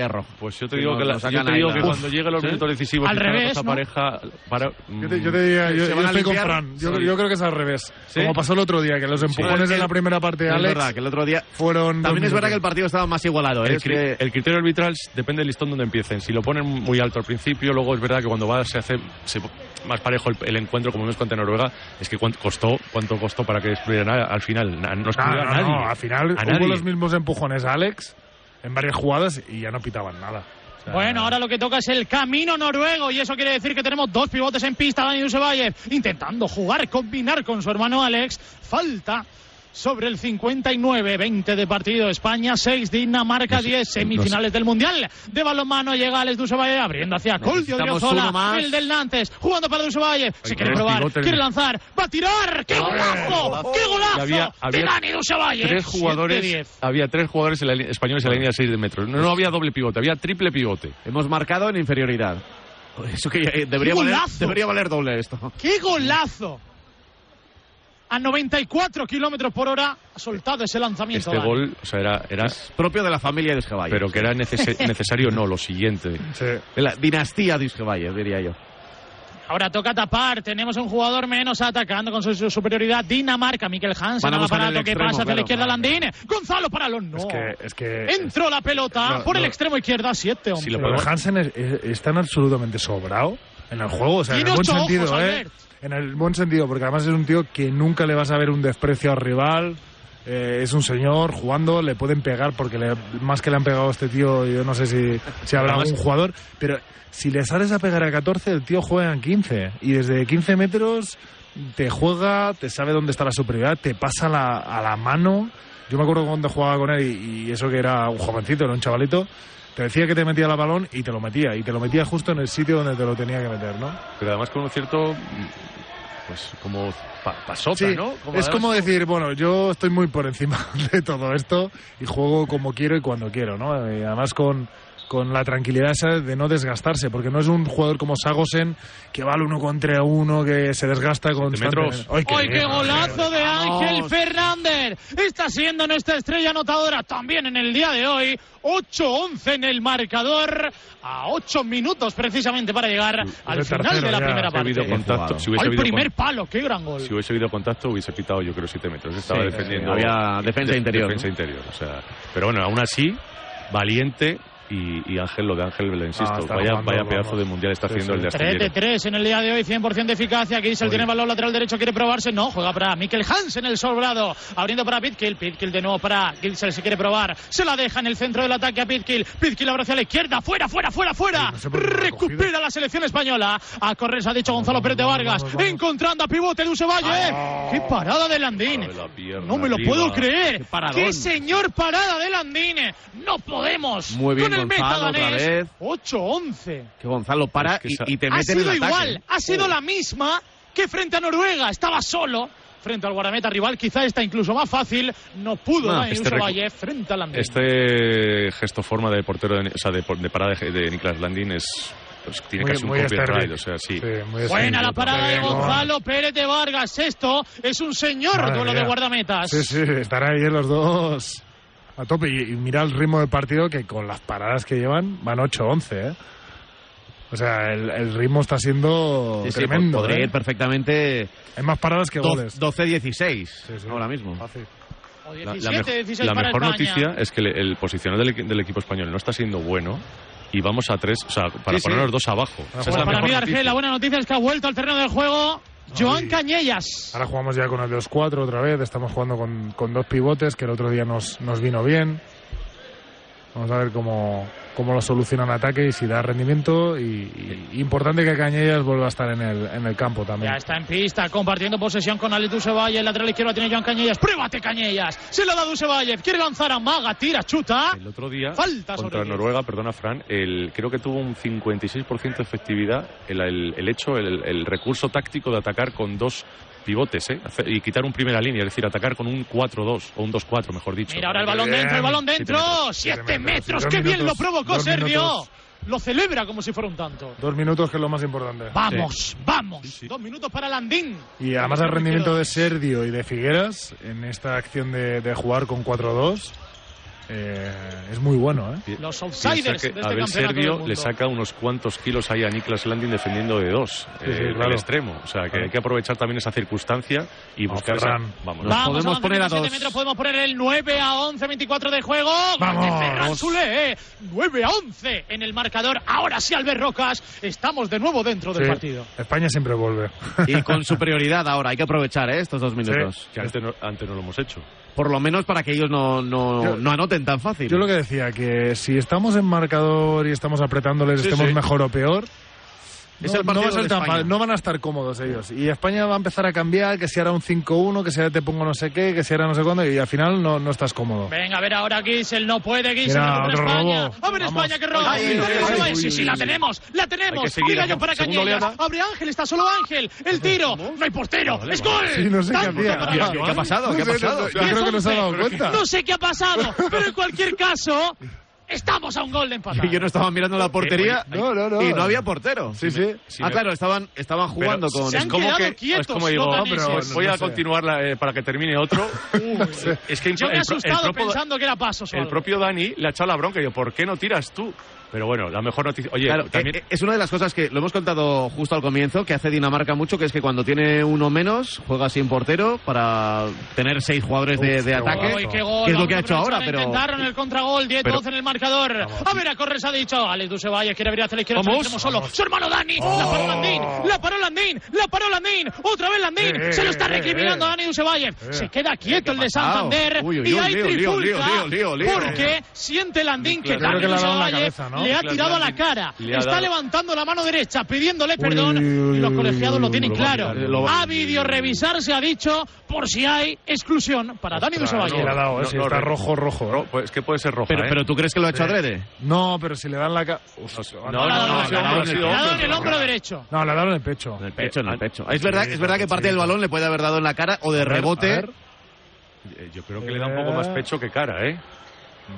es rojo. Pues yo te digo que, la- yo te digo cuando lleguen los ¿Sí? minutos decisivos Al revés, esta ¿no? pareja para Yo te, yo te diría, yo, ¿Se yo estoy con? Fran. Yo, Sí. yo creo que es al revés. ¿Sí? Como pasó el otro día, que los empujones Sí. en la primera parte de es Alex verdad que el otro día. fueron. También es verdad que el partido estaba más igualado. ¿eh? el, Es cri- que- el criterio arbitral depende del listón donde empiecen. Si lo ponen muy alto al principio, luego es verdad que cuando va se hace se- más parejo el, el encuentro, como vemos contra Noruega, es que cuánto costó, cuánto costó para que excluyeran a- al final. Na- No No, no, a nadie. no, al final A hubo nadie. los mismos empujones Alex en varias jugadas y ya no pitaban nada. Bueno, ahora lo que toca es el camino noruego y eso quiere decir que tenemos dos pivotes en pista, Dani Dusevayev intentando jugar, combinar con su hermano Alex. Falta sobre el 59-20 de partido. España 6, Dinamarca 10, semifinales del Mundial. De balonmano llega Alex Dusevayev abriendo hacia Coldio Odriozola, el del Nantes, jugando para Dusevayev. Se quiere probar, quiere lanzar, va a tirar. ¡Qué golazo! ¡Qué golazo! Había- había de Dani Dusevayev. Tres jugadores, 7-10. había tres jugadores en la españoles en la línea de 6 de metros. No, no había doble pivote, había triple pivote. Hemos marcado en inferioridad. Eso que eh, debería ¡Qué valer, debería valer doble esto. ¡Qué golazo! A 94 kilómetros por hora ha soltado ese lanzamiento. Este Dani. gol, o sea, era, era Propio de la familia de Isgevalle. pero que era neces- necesario, no, lo siguiente. sí. De la dinastía de Isgevalle, diría yo. Ahora toca tapar. Tenemos un jugador menos atacando con su, su superioridad. Dinamarca, Mikel Hansen. Van a el que pasa hacia la claro. izquierda Landín. Gonzalo para los no. Es que. Es que Entró la pelota No, por el no. extremo izquierda. 7, hombre. Si lo Hansen es, es- es tan absolutamente sobrado en el juego, o sea, en el buen sentido, ojos, ¿eh? Albert. En el buen sentido, porque además es un tío que nunca le vas a ver un desprecio al rival. eh, es un señor jugando, le pueden pegar porque le- más que le han pegado a este tío, yo no sé si, si habrá algún jugador, pero si le sales a pegar a 14, el tío juega en 15 y desde 15 metros te juega, te sabe dónde está la superioridad, te pasa la- a la mano. Yo me acuerdo cuando jugaba con él y, y eso que era un jovencito, era un chavalito, te decía que te metía el balón y te lo metía, y te lo metía justo en el sitio donde te lo tenía que meter, ¿no? Pero además con un cierto, pues como pa- pasota, Sí, ¿no? es como decir, bueno, yo estoy muy por encima de todo esto y juego como quiero y cuando quiero, ¿no? Y además con, con la tranquilidad esa de no desgastarse, porque no es un jugador como Sagosen que va al uno contra uno, que se desgasta constantemente. metros. ¡Ay, ¡Ay, qué golazo de Ángel Vamos. Fernández! Está siendo nuestra estrella anotadora también en el día de hoy. 8-11 en el marcador. A 8 minutos precisamente para llegar al final tercero de la ya. primera parte. contacto, si Al primer con- palo, qué gran gol. si hubiese habido contacto hubiese pitado yo creo 7 metros. Estaba Sí, defendiendo. había defensa interior, Defensa ¿no? interior, o sea. Pero bueno, aún así, valiente y, y Ángel, lo de Ángel, le insisto, Ah, vaya, jugando, vaya vamos. pedazo de mundial está haciendo sí. el de 3 de Astillero. 3 en el día de hoy, 100% de eficacia. Gissel tiene el balón lateral derecho, quiere probarse. No, juega para Mikkel Hansen, el sobrado. Abriendo para Pitkill. Pitkill de nuevo para Gissel, se quiere probar. Se la deja en el centro del ataque a Pitkill. Pitkill abre hacia la izquierda. Fuera, fuera, fuera, fuera. No Recupera la selección española. A correr se ha dicho Gonzalo Pérez de Vargas. vamos, vamos. Encontrando a pivote de Usevalle. ¡Qué parada de Landín! La No me lo arriba. puedo creer. Qué paradón. ¡Qué señor parada de Landine! No podemos. Muy bien, Con el Gonzalo, otra meta vez. danés. 8-11. Que Gonzalo para Es que y, y te Ha mete en sido el ataque. igual, ha sido la misma que frente a Noruega. Estaba solo frente al guardameta rival. Quizá está incluso más fácil. No pudo No, este Usevalle frente a Landín. Este gesto forma de portero, de, o sea, de, de parada de, de Niklas Landin es. pues, tiene Muy- casi un muy copyright, o sea, sí. muy Buena la parada de Gonzalo Pérez de Vargas. Esto es un señor Madre duelo de guardametas. Sí, sí, estar ahí los dos a tope. Y, y mira el ritmo del partido que con las paradas que llevan van 8-11, ¿eh? O sea, el, el ritmo está siendo Sí, sí, tremendo. podría ¿eh? ir perfectamente Hay más paradas que goles. 12-16 ahora mismo. O La, la 17, mejo- 16 la mejor España. noticia es que le- el posicionado del, del equipo español no está siendo bueno y vamos a tres, o sea, para Sí, sí. ponernos dos abajo. Esa es la para mí, Argel, la buena noticia es que ha vuelto al terreno del juego Joan Cañellas. Ahora jugamos ya con el de los cuatro otra vez. Estamos jugando con, con dos pivotes que el otro día nos, nos vino bien. Vamos a ver cómo, cómo lo solucionan ataque y si da rendimiento. Y, y importante que Cañellas vuelva a estar en el, en el campo también. Ya está en pista, compartiendo posesión con Alex Dusevalle. El lateral izquierdo tiene Joan Cañellas. ¡Pruébate, Cañellas! Se lo da Dusevalle. Quiere lanzar a Maga, tira, chuta. El otro día, Falta contra. Noruega, perdona, Fran, el, creo que tuvo un 56% de efectividad el, el- el hecho, el, el recurso táctico de atacar con dos pivotes ¿eh? Y quitar un primera línea, es decir, atacar con un 4-2 o un 2-4, mejor dicho. Mira ahora el balón dentro, el balón dentro. ¡Siete metros! ¡Qué bien lo provocó Sergio! Lo celebra como si fuera un tanto. Dos minutos que es lo más importante. Vamos, vamos. Dos minutos para Landín. Y además el rendimiento de Sergio y de Figueras en esta acción de, de jugar con 4-2 eh, es muy bueno. ¿eh? Los outsiders que de este Abel le saca unos cuantos kilos ahí a Niklas Landin defendiendo de dos, Sí, sí, eh, claro. al extremo. O sea, que Claro. hay que aprovechar también esa circunstancia y buscar esa... Vamos, Nos Vamos, podemos a poner a 27 dos. metros, podemos poner el 9 a 11, 24 de juego. Vamos. Soler, eh. 9 a 11 en el marcador. Ahora sí, Albert Rocas. Estamos de nuevo dentro del Sí, partido. España siempre vuelve. Y con superioridad ahora, hay que aprovechar ¿eh? estos dos minutos. que antes no, antes no lo hemos hecho. Por lo menos para que ellos no, no, Yo- no anoten tan fácil. Yo lo que decía, que si estamos en marcador y estamos apretándoles, Sí, estemos sí. mejor o peor, Es no, el no partido va a ser de España. no van a estar cómodos ellos. Y España va a empezar a cambiar, que si ahora un 5-1, que si ahora te pongo no sé qué, que si ahora no sé cuándo, y al final no, no estás cómodo. Venga, a ver ahora Gisel, no puede Gisel, Mira, otro España. robo. A ver Vamos. España que roba. Ay, Victoria ay, de ay, Uruguay. uy, Sí, uy, sí, la uy. tenemos, la tenemos. Mira yo ¿no? para Cañellas. oleada. Abre Ángel, está solo Ángel. El tiro, no hay portero. Es gol. Sí, no sé qué Tanto hacía. para ¿Qué, Joan. qué ha pasado? ¿Qué ha No pasado? no yo creo que no se ha dado 10-11. cuenta. No sé qué ha pasado, pero en cualquier caso, estamos a un gol de empatar. Yo no estaba mirando la portería No, no, no. y no había portero. Sí, sí. Sí, ah, claro, estaban, estaban jugando Pero con... se han es como quedado que quietos es como digo, no, pero No voy a sé. continuar la- eh, para que termine otro. es que Yo me he el pro- el asustado propio- pensando que era paso el solo. propio Dani le ha echado la bronca y yo, ¿por qué no tiras tú? Pero bueno, la mejor noticia. Oye, Claro, también. eh, eh, es una de las cosas que lo hemos contado justo al comienzo, que hace Dinamarca mucho, que es que cuando tiene uno menos, juega sin portero para tener seis jugadores de, Uf, de qué ataque. Gol. que es lo Vamos que ha hecho ahora, pero... Intentaron el contragol, 10 Pero- 12 en el marcador. A ver, a correr se ha dicho. Alex Dusevalle quiere abrir hacia la izquierda. Vamos. Vamos, solo. Su hermano Dani. La paró Landín. La paró Landín. La paró Landín. Otra vez Landín. Eh, se lo está eh, recriminando eh. Dani Dusevalle. Se queda quieto el de? Santander. Uy, uy, y hay trifulca. Porque siente Landín que Dani le le ha tirado a la cara. Está dado- levantando la mano derecha pidiéndole perdón. uy, y los colegiados uy, lo tienen lo va a claro. tirar, lo va- Ha video revisarse, ha dicho, por si hay exclusión para Dani Ostras, Dusevalle. le ha dado, eh, No, no, está rojo, rojo. Ro- eh. pues es que puede ser roja. Pero, ¿eh? pero tú crees que lo ha hecho adrede? No, pero si le dan la cara. No, No, no, Le ha dado en el hombro derecho. No, le ha dado en el pecho. En el pecho, en el Eh, pecho. Es verdad, es verdad que parte del balón le puede haber dado en la cara o de A rebote. a. Eh, Yo creo que le da un poco más pecho que cara, ¿eh?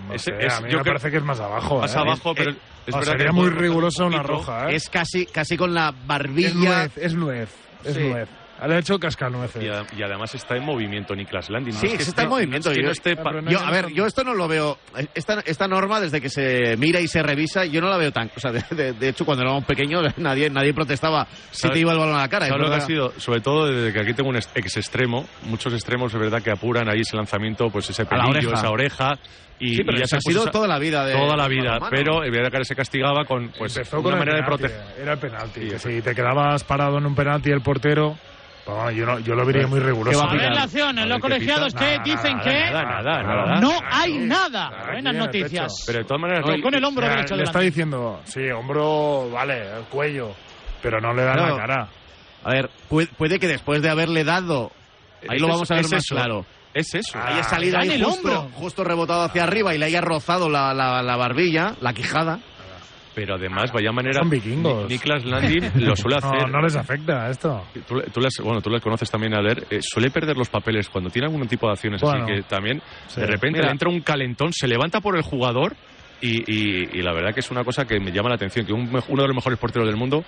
No sé, es- a mí yo me creo- parece que es más abajo. Más eh. abajo, pero eh, es No, verdad sería muy rigurosa un una roja, ¿eh? Es casi, casi con la Es barbilla. nuez, es nuez. Es Sí. nuez. Le ha hecho cascanueces. Y, a- y además está en movimiento Niklas Landin. Sí, No es que está en no- movimiento. es que Yo- no esté Yo, hay a ver, yo esto no lo veo. Esta, esta norma, desde que se mira y se revisa, yo no la veo tan. O sea, de, de- de hecho, cuando éramos pequeños, nadie, nadie protestaba si ¿Sabes- te iba el balón a la cara. es ¿Sabes lo que ha sido? Sobre todo desde que aquí tengo un ex ex extremo, muchos extremos es verdad que apuran ahí ese lanzamiento, pues ese pelillo, oreja. esa oreja. Y, Sí, pero y ya se ha sido toda la vida de- Toda la vida, balonmano. pero el Villarreal se castigaba con pues, Empezó una con el manera de proteger. Era el penalti. Que si te quedabas parado en un penalti el portero, pues, bueno, yo, no, yo lo vería muy riguroso. ¿Qué va A ver pitar? la acción, A en ver los colegiados que Nada, dicen nada, que Nada, nada, nada. no hay nada. Buenas noticias. Pero de todas maneras, Con- no- con el hombro derecho le de está diciendo, sí, hombro, vale, el cuello, pero no le da No. la cara. A ver, puede, puede que después de haberle dado. Ahí lo vamos a ver es más eso. claro. Es eso. Ah, Haya salido da en ahí el hombro. justo rebotado hacia arriba y le haya rozado la, la, la barbilla, la quijada. Pero además, vaya manera. Son vikingos. Ni- Niklas Landin lo suele hacer. No, no les afecta esto. Tú, le- tú las, bueno, tú las conoces también a leer. eh, suele perder los papeles cuando tiene algún tipo de acciones Bueno, así que también sí. de repente Mira. le entra un calentón, se levanta por el jugador y, y- y la verdad que es una cosa que me llama la atención que un uno de los mejores porteros del mundo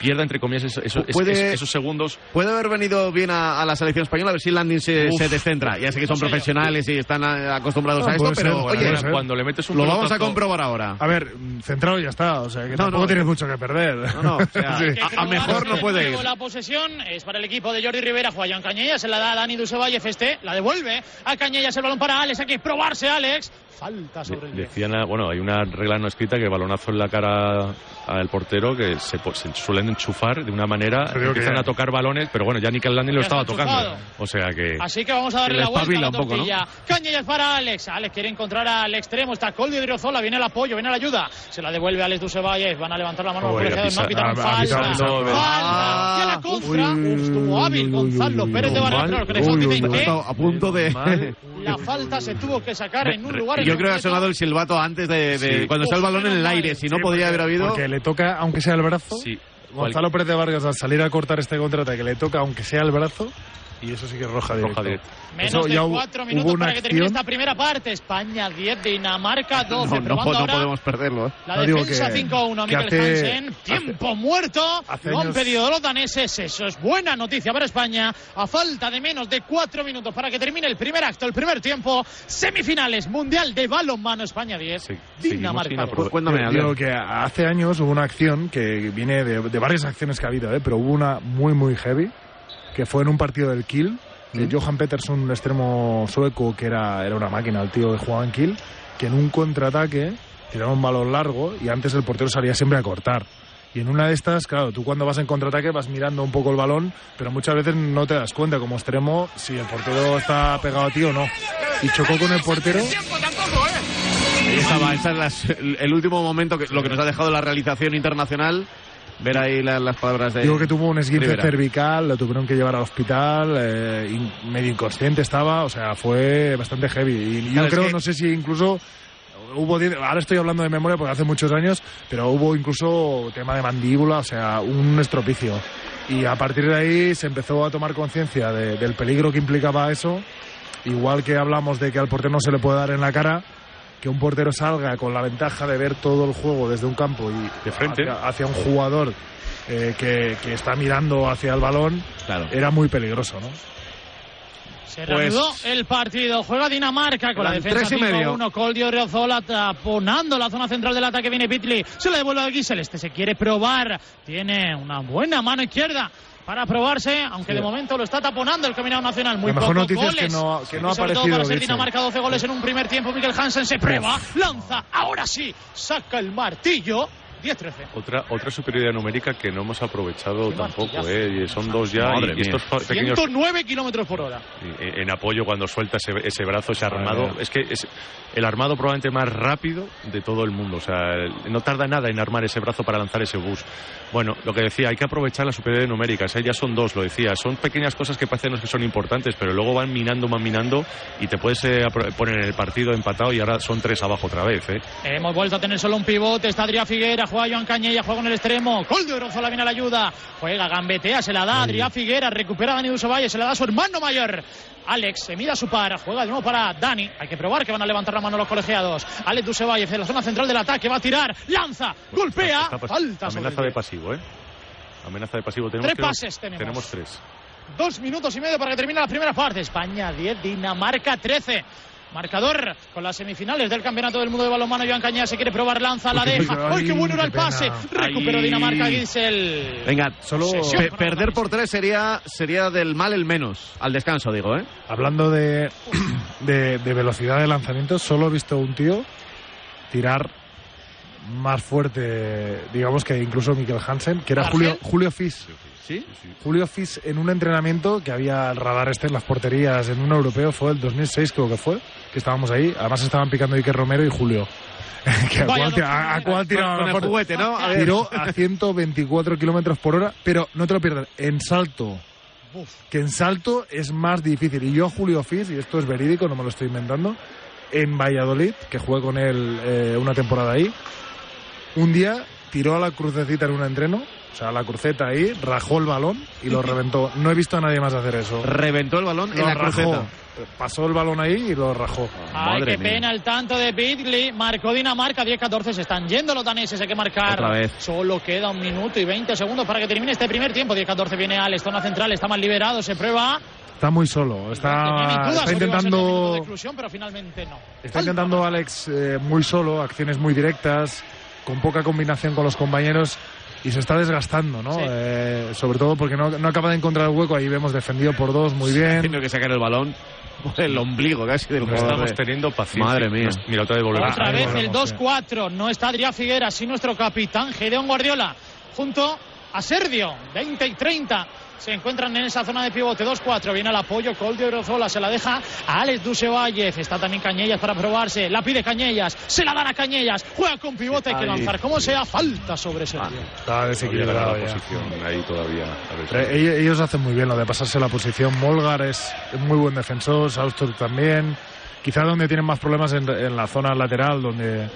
pierda, entre comillas, eso- eso- es- Puede- es- esos segundos. Puede haber venido bien a, a la selección española a ver si Landin se, Uf. se descentra. Ya sé que son No sé yo. profesionales y están a- acostumbrados Ah, a esto, puede pero ser, oye, ser. Cuando le metes un lo vamos a comprobar ahora. A ver, centrado ya está, o sea que No, tampoco no. tienes mucho que perder. No, no, o sea, Sí. a, a mejor no puede ir. La posesión es para el equipo de Jordi Rivera. Juega Joan Cañella, se la da a Dani Dusevalle Este, la devuelve a Cañellas el balón para Alex. Hay que probarse, Alex. Falta sobre el De- Decían, ah, bueno, hay una regla no escrita que balonazo en la cara al portero que se, se suelen enchufar de una manera, empiezan a tocar balones, pero bueno, ya Nickel Landing lo estaba tocando. O sea que. Así que vamos a darle la vuelta a la un poco, ¿no? Cañellas para Alex. Alex quiere encontrar al extremo. Está Coldi Odriozola. Viene el apoyo, viene la ayuda. Se la devuelve Alex Dusevalle. Van a levantar la mano los. No pitaron ha falta. Falta. Y a la contra. Estuvo hábil Gonzalo Pérez de Barrio. A punto de. la falta se tuvo que sacar en un lugar. Yo creo que ha sonado el silbato antes de, cuando está el balón en el aire. Si no, podría haber habido. Porque le toca, aunque sea el brazo. Sí. Gonzalo Pérez de Vargas al salir a cortar este contraataque le toca, aunque sea el brazo. Y eso sí que es roja directa. Roja directa. Menos Eso de cuatro hubo minutos una para que termine acción. esta primera parte. España 10, Dinamarca 12. No, no, no podemos perderlo. ¿eh? La No, digo defensa que- 5-1, que Mikkel hace- Hansen. Tiempo muerto. hace Lo han años- pedido los daneses. Eso es buena noticia para España. A falta de menos de cuatro minutos para que termine el primer acto, el primer tiempo. Semifinales, Mundial de Balonmano España 10. Sí, Dinamarca sin 2. aprobar. Cuéntame, Digo Albert. que hace años hubo una acción que viene de, de varias acciones que ha habido, ¿eh? pero hubo una muy, muy heavy, que fue en un partido del Kiel. de Johan Peterson, un extremo sueco que era, era una máquina, el tío que jugaba en Kiel, que en un contraataque tiraba un balón largo y antes el portero salía siempre a cortar. Y en una de estas, claro, tú cuando vas en contraataque vas mirando un poco el balón, pero muchas veces no te das cuenta como extremo si el portero está pegado a ti o no. Y chocó con el portero Ahí estaba, ese es las- el, el último momento, que, lo que nos ha dejado la realización internacional. Ver ahí la- las palabras de. Digo que tuvo un esguince Rivera. cervical, lo tuvieron que llevar al hospital, eh, in- medio inconsciente estaba, o sea, fue bastante heavy. Y yo Claro, creo, que- no sé si incluso hubo, ahora estoy hablando de memoria porque hace muchos años, pero hubo incluso tema de mandíbula, o sea, un estropicio. Y a partir de ahí se empezó a tomar conciencia de- del peligro que implicaba eso, igual que hablamos de que al portero no se le puede dar en la cara. Que un portero salga con la ventaja de ver todo el juego desde un campo y De frente. hacia, hacia un jugador eh, que, que está mirando hacia el balón, Claro. era muy peligroso, ¿no? Se Pues- reanudó el partido. Juega Dinamarca con la defensa tres y medio. 5-1. Coldio Riozola taponando la zona central del ataque. Viene Pitli. Se la devuelve a Gisel. Este se quiere probar. Tiene una buena mano izquierda. Para probarse, aunque de momento lo está taponando el combinado nacional. Muy La mejor pocos goles. que no- que no ha sobre todo aparecido para ser. Dinamarca 12 goles en un primer tiempo. Miguel Hansen se prueba, lanza, ahora sí, saca el martillo. 10-13. Otra, otra superioridad numérica que no hemos aprovechado Qué tampoco. ¿eh? Son dos ya. Madre y mía. estos pequeños 109 kilómetros por hora. en en apoyo cuando suelta ese, ese brazo, ese armado. Madre. Es que es el armado probablemente más rápido de todo el mundo. O sea, no tarda nada en armar ese brazo para lanzar ese bus. Bueno, lo que decía, hay que aprovechar la superioridad numérica. O sea, ya son dos, lo decía. Son pequeñas cosas que parecen que son importantes, pero luego van minando, van minando y te puedes eh, poner en el partido empatado y ahora son tres abajo otra vez, ¿eh? Hemos vuelto a tener solo un pivote. Está Adrián Figuera, juega Joan Cañella, juega con el extremo. Coldo Rozola viene a la ayuda. Juega, gambetea, se la da Adrián Figuera, recupera a Dani Valle, se la da a su hermano mayor. Alex se mira a su par, juega de nuevo para Dani. Hay que probar que van a levantar la mano los colegiados. Alex Dusevalle, de la zona central del ataque, va a tirar, lanza, golpea. Está pas- Falta amenaza de pasivo, ¿eh? Amenaza de pasivo. Tenemos Tres que- pases tenemos. Tenemos tres. Dos minutos y medio para que termine la primera parte. España 10, Dinamarca 13. Marcador con las semifinales del Campeonato del Mundo de Balonmano. Joan Cañada se quiere probar, lanza, la deja. ¡Ay, qué bueno era el pase! Recuperó. Dinamarca, Gisel. Venga, Solo- pe- perder por tres sería, sería del mal el menos. Al descanso, digo, ¿eh? Hablando de, de, de velocidad de lanzamiento, solo he visto un tío tirar más fuerte, digamos que incluso Mikkel Hansen, que era. Julio, Julio Fis. ¿Sí? Julio Fis en un entrenamiento que había el radar este en las porterías en un europeo, fue el 2006 creo que fue, que estábamos ahí. Además estaban picando Iker Romero y Julio. que a, cuál, tiraba Con el mejor. juguete, ¿no? A ver. Tiró a 124 kilómetros por hora, pero no te lo pierdas, en salto. Que en salto es más difícil. Y yo a Julio Fis, y esto es verídico, no me lo estoy inventando, en Valladolid, que jugué con él eh, una temporada ahí, un día tiró a la crucecita en un entreno, o sea, la cruceta ahí, rajó el balón y lo reventó. No he visto a nadie más hacer eso. Reventó el balón en Lo la rajó. cruceta. pasó el balón ahí y lo rajó. Ay, qué pena el tanto de Bidley. Marcó Dinamarca, 10-14. Se están yendo los daneses, hay que marcar. Otra vez. Solo queda un minuto y 20 segundos para que termine este primer tiempo. 10-14 viene Alex, zona central, está más liberado, se prueba. Está muy solo, está, está intentando, exclusión, pero finalmente no. está intentando Alex eh, muy solo, acciones muy directas, con poca combinación con los compañeros y se está desgastando, ¿no? Sí. Eh, sobre todo porque no, no acaba de encontrar el hueco. Ahí vemos defendido por dos, muy bien. Tiene que sacar el balón por el ombligo casi del No jugador estamos teniendo paciencia. Madre mía. Mira, otra vez volvemos. Otra Ahí vez el volvemos, 2-4. No está Adrián Figueras, sí nuestro capitán Gedeón Guardiola. Junto a Sergio, 20 y 30. Se encuentran en esa zona de pivote 2-4. Viene al apoyo. Col de Orozola se la deja a Alex Dusevalle. Está también Cañellas para probarse. La pide Cañellas. Se la dan a Cañellas. Juega con pivote. Hay que lanzar como sea. Falta sobre Sergio. Está desequilibrado la posición ahí todavía. A ver si- Pero ellos, ellos hacen muy bien lo de pasarse la posición. Molgar es muy buen defensor, Saustor también. Quizá donde tienen más problemas en, en la zona lateral, donde,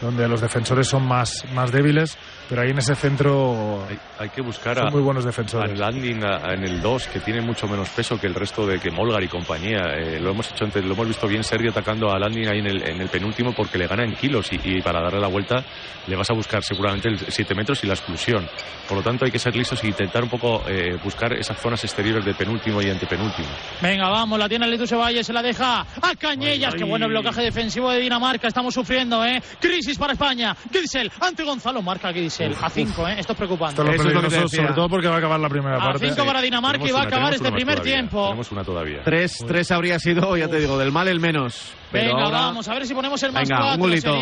donde los defensores son más, más débiles, pero ahí en ese centro hay, hay que buscar son a, muy buenos defensores. Landing a- a- en el 2, que tiene mucho menos peso que el resto de que Molgar y compañía. Eh, lo hemos hecho antes, lo hemos visto bien Sergio atacando a Landing ahí en el, en el penúltimo porque le gana en kilos y, y para darle la vuelta le vas a buscar seguramente el 7 metros y la exclusión. Por lo tanto hay que ser lisos e intentar un poco eh, buscar esas zonas exteriores de penúltimo y antepenúltimo. Venga, vamos, la tiene Letu Valle, se la deja a Cañellas. Qué bueno el blocaje defensivo de Dinamarca. Estamos sufriendo, ¿eh? Crisis para España. Gidsel ante Gonzalo, marca Gidsel. A 5, ¿eh? Esto es preocupante. Esto es lo Eso es lo que sobre todo porque va a acabar la primera A parte. 5 para Dinamarca y va a acabar este primer todavía, tiempo. Tenemos una todavía. Tres, tres habría sido, ya te digo, del mal el menos. Pero Venga, ahora- vamos a ver si ponemos el más Venga, un cuatro. golito.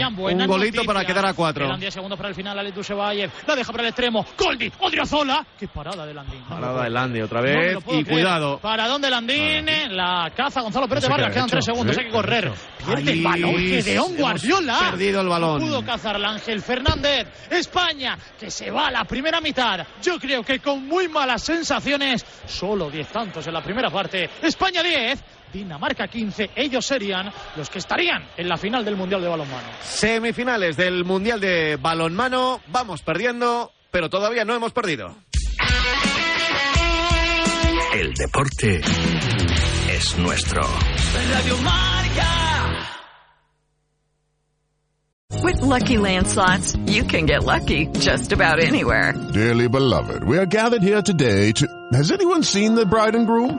Un golito para quedar a cuatro. Quedan 10 segundos para el final. Aletu la deja para el extremo. Goldi, Odriozola. Qué parada de Landín. No Parada de Landy otra No vez y creer. cuidado. Para dónde Landín, la caza Gonzalo Pérez No de sé qué Vargas, quedan hecho. tres segundos, hay que correr. Pierde Ahí el balón, Gedeón hemos Guardiola. perdido el balón. No pudo cazar Ángel Fernández. España, que se va a la primera mitad. Yo creo que con muy malas sensaciones, solo 10 tantos en la primera parte. España 10, Dinamarca 15. Ellos serían los que estarían en la final del Mundial de Balonmano. Semifinales del Mundial de Balonmano. Vamos perdiendo, pero todavía no hemos perdido. El deporte es nuestro. Radio Marca. With Lucky Land slots, you can get lucky just about anywhere. Dearly beloved, we are gathered here today to. Has anyone seen the bride and groom?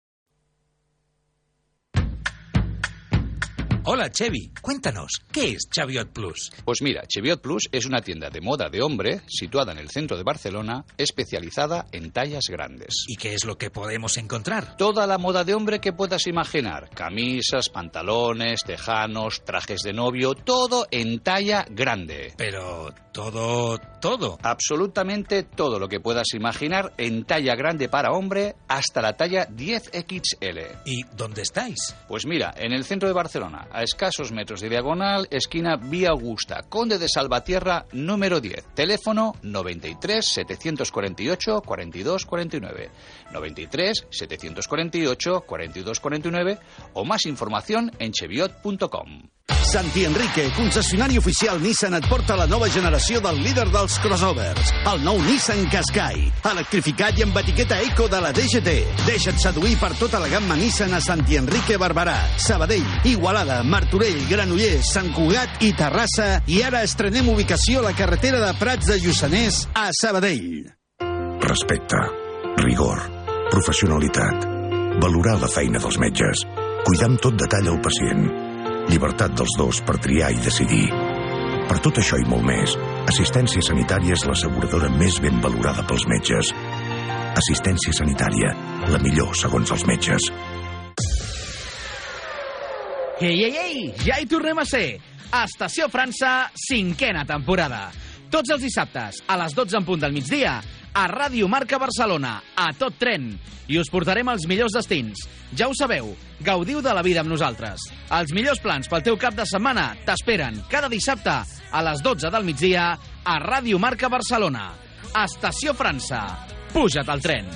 Hola Chevy, cuéntanos, ¿qué es Chaviot Plus? Pues mira, Cheviot Plus es una tienda de moda de hombre situada en el centro de Barcelona, especializada en tallas grandes. ¿Y qué es lo que podemos encontrar? Toda la moda de hombre que puedas imaginar. Camisas, pantalones, tejanos, trajes de novio, todo en talla grande. Pero todo, todo. Absolutamente todo lo que puedas imaginar en talla grande para hombre hasta la talla 10XL. ¿Y dónde estáis? Pues mira, en el centro de Barcelona, a escasos metros de diagonal, esquina Vía Augusta, Conde de Salvatierra, número 10. Teléfono 93 748 42 49. 93 748 42 49 o más información en cheviot.com. Santi Enrique, concessionari oficial Nissan, et porta la nova generació del líder dels crossovers, el nou Nissan Qashqai, electrificat i amb etiqueta eco de la DGT. Deixa't seduir per tota la gamma Nissan a Santi Enrique Barberà, Sabadell, Igualada, Martorell, Granollers, Sant Cugat i Terrassa i ara estrenem ubicació a la carretera de Prats de Lluçanès a Sabadell. Respecte, rigor, professionalitat, valorar la feina dels metges, cuidar amb tot detall el pacient, llibertat dels dos per triar i decidir. Per tot això i molt més, Assistència Sanitària és l'asseguradora més ben valorada pels metges. Assistència Sanitària, la millor segons els metges. Ei, ei, ei, ja hi tornem a ser. Estació França, cinquena temporada. Tots els dissabtes, a les 12 en punt del migdia, a Ràdio Marca Barcelona, a tot tren. I us portarem als millors destins. Ja ho sabeu, gaudiu de la vida amb nosaltres. Els millors plans pel teu cap de setmana t'esperen cada dissabte a les 12 del migdia a Ràdio Marca Barcelona. Estació França. Puja't al tren.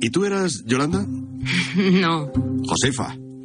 ¿Y tú eras Yolanda? No, Josefa.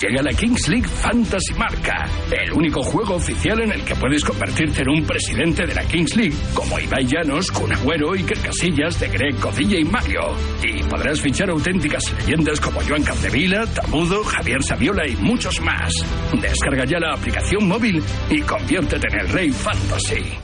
Llega la Kings League Fantasy Marca, el único juego oficial en el que puedes convertirte en un presidente de la Kings League, como Ibai Llanos, Kun Agüero, Iker Casillas, De Greg, Codilla y Mario. Y podrás fichar auténticas leyendas como Joan Capdevila, Tamudo, Javier Saviola y muchos más. Descarga ya la aplicación móvil y conviértete en el rey fantasy.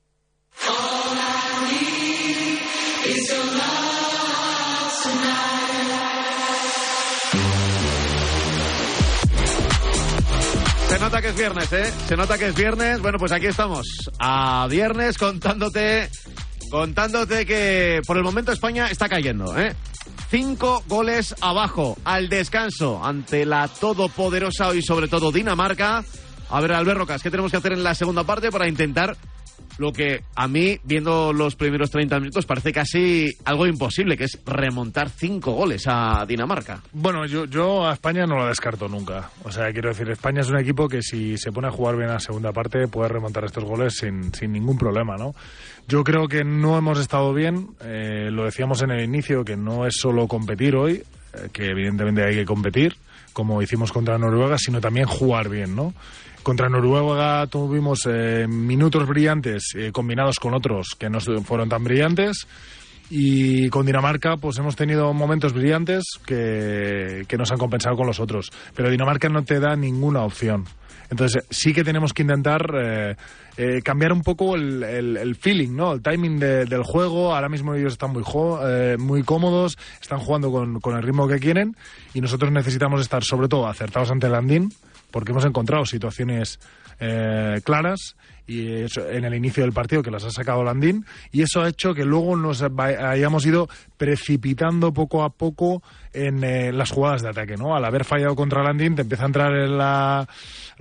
Se nota que es viernes, ¿eh? Se nota que es viernes. Bueno, pues aquí estamos. A viernes contándote, contándote que por el momento España está cayendo, ¿eh? Cinco goles abajo al descanso ante la todopoderosa y sobre todo Dinamarca. A ver, Albert Rocas, ¿qué tenemos que hacer en la segunda parte para intentar lo que a mí, viendo los primeros 30 minutos, parece casi algo imposible, que es remontar cinco goles a Dinamarca? Bueno, yo, a España no lo descarto nunca. O sea, quiero decir, España es un equipo que si se pone a jugar bien la segunda parte puede remontar estos goles sin, sin ningún problema, ¿no? Yo creo que no hemos estado bien, eh, lo decíamos en el inicio, que no es solo competir hoy, eh, que evidentemente hay que competir, como hicimos contra Noruega, sino también jugar bien, ¿no? Contra Noruega tuvimos eh, minutos brillantes eh, combinados con otros que no fueron tan brillantes. Y con Dinamarca, pues hemos tenido momentos brillantes que, que nos han compensado con los otros. Pero Dinamarca no te da ninguna opción. Entonces sí que tenemos que intentar eh, eh, cambiar un poco el, el- el feeling, ¿no? El timing de- del juego. Ahora mismo ellos están muy, jo- eh, muy cómodos, están jugando con, con el ritmo que quieren y nosotros necesitamos estar sobre todo acertados ante el Andín porque hemos encontrado situaciones eh, claras y eso, en el inicio del partido que las ha sacado Landín y eso ha hecho que luego nos hayamos ido precipitando poco a poco en eh, las jugadas de ataque, ¿no? Al haber fallado contra Landín te empieza a entrar en la,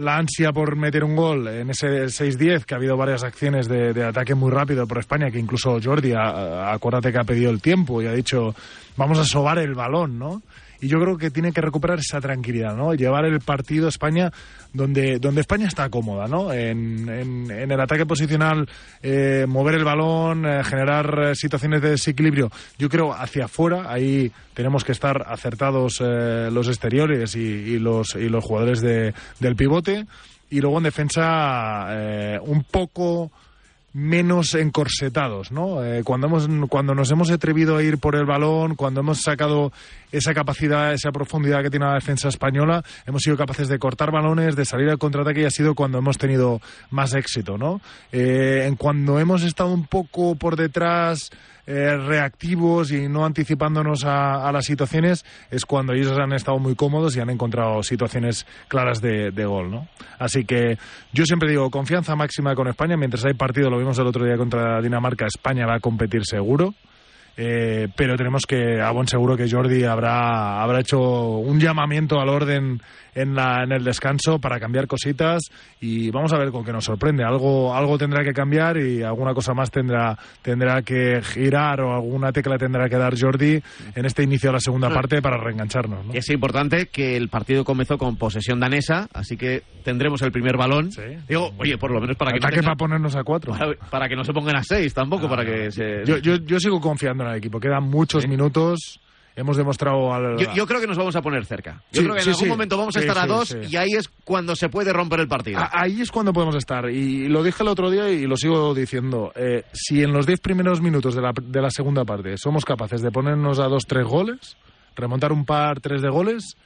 ansia por meter un gol en ese 6-10 que ha habido varias acciones de, de ataque muy rápido por España que incluso Jordi, a- acuérdate que ha pedido el tiempo y ha dicho vamos a sobar el balón, ¿no? Y yo creo que tiene que recuperar esa tranquilidad, ¿no? Llevar el partido a España donde, donde España está cómoda, ¿no? En, en- el ataque posicional, eh, mover el balón, eh, generar eh, situaciones de desequilibrio. Yo creo hacia afuera, ahí tenemos que estar acertados eh, los exteriores y, y los, y los jugadores de- del pivote. Y luego en defensa, un poco menos encorsetados, ¿no? Eh, cuando hemos cuando nos hemos atrevido a ir por el balón, cuando hemos sacado esa capacidad, esa profundidad que tiene la defensa española, hemos sido capaces de cortar balones, de salir al contraataque y ha sido cuando hemos tenido más éxito, ¿no? Eh, cuando hemos estado un poco por detrás eh, reactivos y no anticipándonos a, las situaciones, es cuando ellos han estado muy cómodos y han encontrado situaciones claras de, de, gol, ¿no? Así que yo siempre digo, confianza máxima con España. Mientras hay partido, lo vimos el otro día contra Dinamarca, España va a competir seguro. Eh, pero tenemos que, a buen seguro que Jordi habrá, habrá hecho un llamamiento al orden en, la, en el descanso para cambiar cositas y vamos a ver con qué nos sorprende. Algo, algo tendrá que cambiar y alguna cosa más tendrá, tendrá que girar o alguna tecla tendrá que dar Jordi en este inicio de la segunda parte para reengancharnos. ¿no? Es importante que el partido comenzó con posesión danesa, así que tendremos el primer balón. Sí. Digo, oye, por lo menos para que no tenga- para ponernos a cuatro. para, para que no se pongan a seis tampoco, para que se... Yo, yo, yo sigo confiando en el equipo. Quedan muchos minutos. Hemos demostrado al. Yo, yo creo que nos vamos a poner cerca. Yo Sí, creo que en sí, algún sí. momento vamos a estar a dos y ahí es cuando se puede romper el partido. A- Ahí es cuando podemos estar. Y lo dije el otro día y lo sigo diciendo. Eh, si en los 10 primeros minutos de la, de la segunda parte somos capaces de ponernos a dos, tres goles, remontar un par, tres de goles,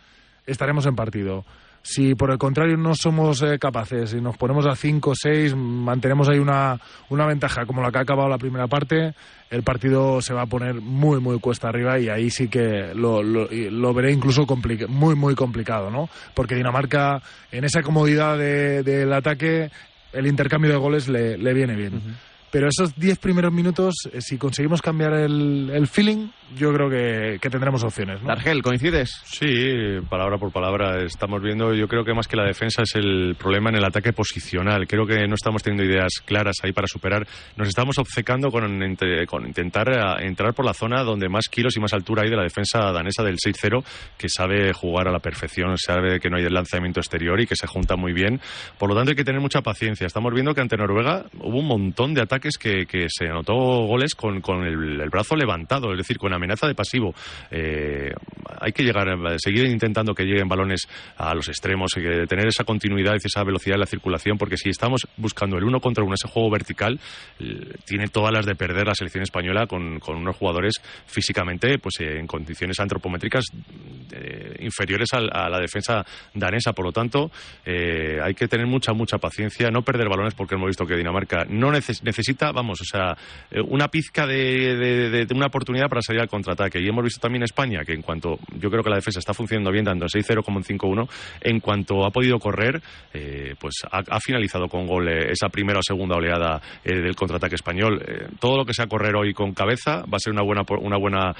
estaremos en partido. Si por el contrario no somos eh, capaces y nos ponemos a 5 o 6, mantenemos ahí una, una ventaja como la que ha acabado la primera parte, el partido se va a poner muy, muy cuesta arriba y ahí sí que lo, lo, veré incluso muy, muy complicado, ¿no? Porque Dinamarca, en esa comodidad de- del ataque, el intercambio de goles le, le viene bien. Pero esos 10 primeros minutos, eh, si conseguimos cambiar el, el feeling, yo creo que, que tendremos opciones. ¿no? Argel, ¿coincides? Sí, palabra por palabra estamos viendo. Yo creo que más que la defensa es el problema en el ataque posicional. Creo que no estamos teniendo ideas claras ahí para superar. Nos estamos obcecando con, con intentar eh, entrar por la zona donde más kilos y más altura hay de la defensa danesa del 6-0, que sabe jugar a la perfección, sabe que no hay el lanzamiento exterior y que se junta muy bien. Por lo tanto, hay que tener mucha paciencia. Estamos viendo que ante Noruega hubo un montón de ataques que, que se anotó goles con, con el, el brazo levantado, es decir, con amenaza de pasivo. Eh, hay que llegar, a seguir intentando que lleguen balones a los extremos, y que tener esa continuidad y esa velocidad en la circulación, porque si estamos buscando el uno contra uno, ese juego vertical, eh, tiene todas las de perder la selección española con, con unos jugadores físicamente pues eh, en condiciones antropométricas eh, inferiores al- a, la defensa danesa. Por lo tanto, eh, hay que tener mucha, mucha paciencia, no perder balones, porque hemos visto que Dinamarca no neces- necesita, vamos, o sea, eh, una pizca de, de- de- de una oportunidad para salir contraataque. Y hemos visto también España que en cuanto, yo creo que la defensa está funcionando bien, tanto en 6-0 como en 5-1, en cuanto ha podido correr, eh, pues ha, finalizado con gol eh, esa primera o segunda oleada eh, del contraataque español. Todo lo que sea correr hoy con cabeza va a ser una buena, una buena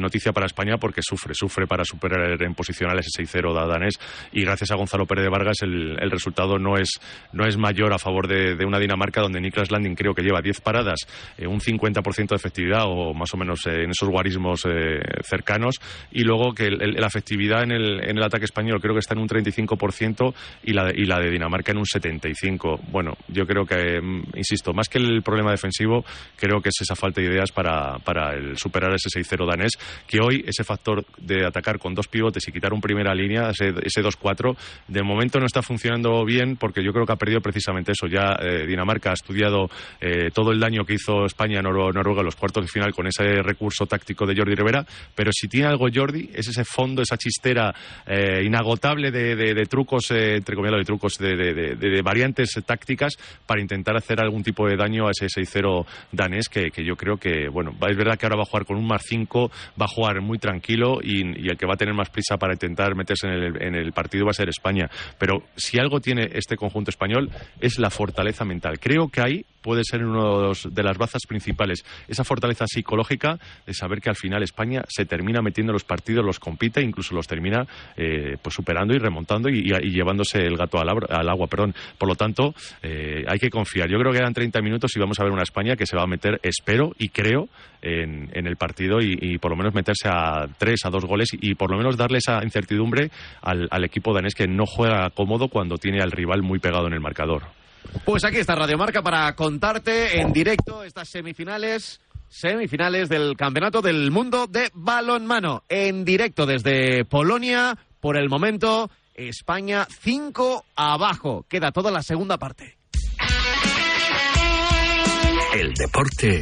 noticia para España porque sufre, sufre para superar en posicional ese 6-0 da- danés y gracias a Gonzalo Pérez de Vargas el, el resultado no es, no es mayor a favor de, de una Dinamarca donde Niklas Landing creo que lleva 10 paradas, un 50% de efectividad o más o menos en esos guarismos eh, cercanos y luego que el- el- la efectividad en el, en el ataque español creo que está en un 35% y la, de, y la de Dinamarca en un 75%. Bueno, yo creo que, mm, insisto, más que el problema defensivo, creo que es esa falta de ideas para, para el superar ese 6-0 danés, que hoy ese factor de atacar con dos pivotes y quitar un primera línea, ese, ese 2-4, de momento no está funcionando bien porque yo creo que ha perdido precisamente eso. Ya eh, Dinamarca ha estudiado eh, todo el daño que hizo España a Nor- Noruega en los cuartos de final con ese recurso táctico de Jordi Rivera, pero si tiene algo Jordi, es ese fondo, esa chistera eh, inagotable de, de- de trucos, eh, entre comillas, de trucos, de, de- variantes tácticas para intentar hacer algún tipo de daño a ese 6-0 danés que, que yo creo que, bueno, es verdad que ahora va a jugar con un más 5, va a jugar muy tranquilo y, y el que va a tener más prisa para intentar meterse en el, en el partido va a ser España. Pero si algo tiene este conjunto español es la fortaleza mental. Creo que ahí puede ser los- de las bazas principales, esa fortaleza psicológica de saber que al final España se termina metiendo en los partidos, los compite, incluso los termina eh, pues superando y remontando y, llevándose el gato al, al agua. Perdón. Por lo tanto, eh, hay que confiar. Yo creo que quedan 30 minutos y vamos a ver una España que se va a meter, espero y creo, en, el partido y, por lo menos meterse a tres, a dos goles y, por lo menos darle esa incertidumbre al, al equipo danés que no juega cómodo cuando tiene al rival muy pegado en el marcador. Pues aquí está Radio Marca para contarte en directo estas semifinales, semifinales del Campeonato del Mundo de Balonmano. En directo desde Polonia, por el momento, España 5 abajo. Queda toda la segunda parte. El deporte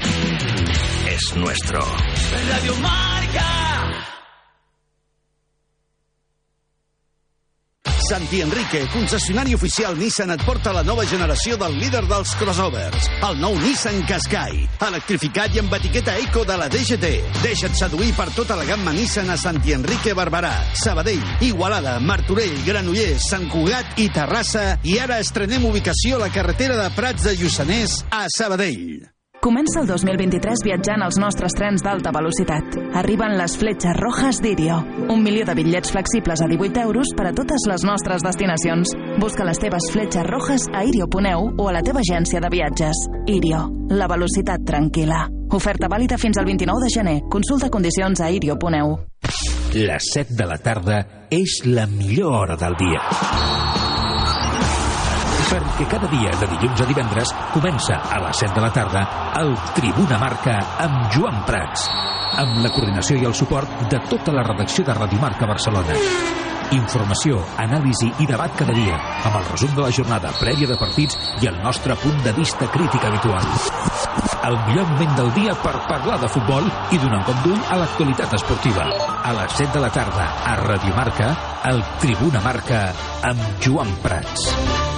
es nuestro. Radio Marca. Santi Enrique, concessionari oficial Nissan, et porta la nova generació del líder dels crossovers, el nou Nissan Qashqai, electrificat i amb etiqueta Eco de la DGT. Deixa't seduir per tota la gamma Nissan a Santi Enrique Barberà, Sabadell, Igualada, Martorell, Granollers, Sant Cugat i Terrassa i ara estrenem ubicació a la carretera de Prats de Lluçanès a Sabadell. Comença el 2023 viatjant als nostres trens d'alta velocitat. Arriben les fletxes rojas d'Irio. Un milió de bitllets flexibles a 18 euros per a totes les nostres destinacions. Busca les teves fletxes rojas a irio.eu o a la teva agència de viatges. Irio. La velocitat tranquil·la. Oferta vàlida fins al 29 de gener. Consulta condicions a irio.eu. Les 7 de la tarda és la millor hora del dia perquè cada dia de dilluns a divendres comença a les 7 de la tarda el Tribuna Marca amb Joan Prats, amb la coordinació i el suport de tota la redacció de Radio Marca Barcelona. Informació, anàlisi i debat cada dia, amb el resum de la jornada prèvia de partits i el nostre punt de vista crític habitual. El millor moment del dia per parlar de futbol i donar un cop d'ull a l'actualitat esportiva. A les 7 de la tarda, a Radio Marca, el Tribuna Marca amb Joan Prats.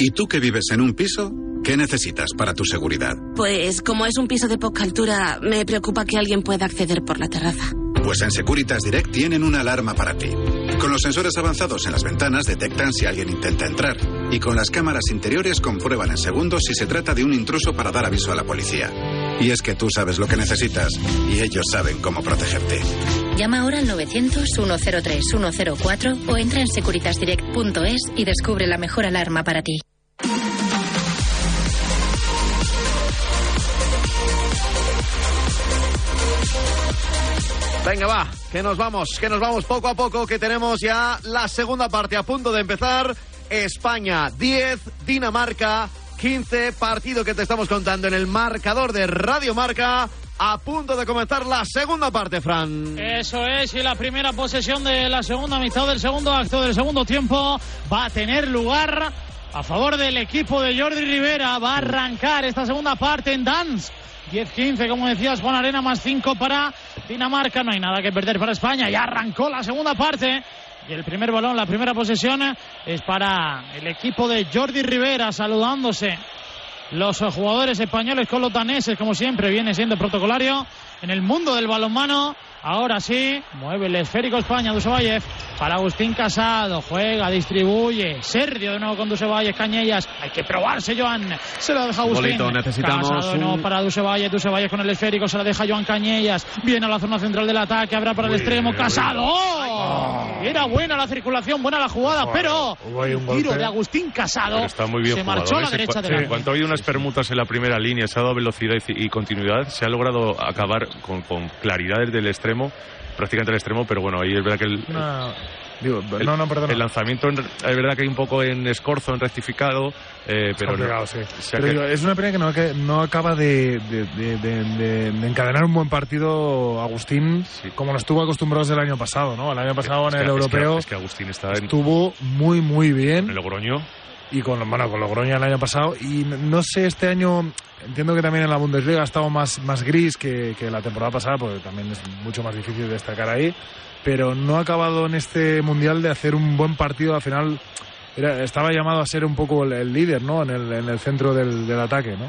¿Y tú que vives en un piso? ¿Qué necesitas para tu seguridad? Pues como es un piso de poca altura, me preocupa que alguien pueda acceder por la terraza. Pues en Securitas Direct tienen una alarma para ti. Con los sensores avanzados en las ventanas detectan si alguien intenta entrar y con las cámaras interiores comprueban en segundos si se trata de un intruso para dar aviso a la policía. Y es que tú sabes lo que necesitas y ellos saben cómo protegerte. Llama ahora al 900-103-104 o entra en securitasdirect.es y descubre la mejor alarma para ti. Venga, va, que nos vamos, que nos vamos poco a poco, que tenemos ya la segunda parte a punto de empezar. España 10, Dinamarca 15, partido que te estamos contando en el marcador de Radio Marca. A punto de comenzar la segunda parte, Fran. Eso es, y la primera posesión de la segunda mitad del segundo acto del segundo tiempo va a tener lugar a favor del equipo de Jordi Rivera. Va a arrancar esta segunda parte en Dance. 10-15, como decías, Juan Arena más 5 para Dinamarca. No hay nada que perder para España. Ya arrancó la segunda parte. Y el primer balón, la primera posesión es para el equipo de Jordi Rivera saludándose los jugadores españoles con los daneses, como siempre, viene siendo protocolario en el mundo del balonmano. Ahora sí, mueve el esférico España, Dusevayev, para Agustín Casado, juega, distribuye, Sergio de nuevo con Dusevayev, Cañellas, hay que probarse Joan, se lo deja Agustín. Bolito, necesitamos Casado un- para Dusevayev, Dusevayev con el esférico, se la deja Joan Cañellas, viene a la zona central del ataque, habrá para el extremo, Casado. ¡Oh! Era buena la circulación, buena la jugada, pero un tiro golpe. de Agustín Casado está muy bien se jugado, marchó a ¿eh? la Se- derecha de la En cuanto ha habido unas permutas en la primera línea, se ha dado velocidad y, y continuidad, se ha logrado acabar con, con claridad desde el extremo, prácticamente el extremo, pero bueno, ahí es verdad que el, No, digo, el- no, no, perdona. el lanzamiento en- es verdad que hay un poco en escorzo, en rectificado, eh, pero no- complicado, sí. se ha Pero que- digo, es una pena que no, que no acaba de, de- de- de- de- de encadenar un buen partido Agustín, como nos estuvo acostumbrados el año pasado, ¿no? El año pasado es en que- el es que- europeo es que Agustín está en, estuvo muy, muy bien. en el Logroño. Y con, bueno, con Logroño el año pasado. Y no sé, este año entiendo que también en la Bundesliga ha estado más, más gris que, que la temporada pasada, porque también es mucho más difícil destacar ahí. Pero no ha acabado en este mundial de hacer un buen partido. Al final era- estaba llamado a ser un poco el, el líder, ¿no? En el, en el centro del, del ataque, ¿no?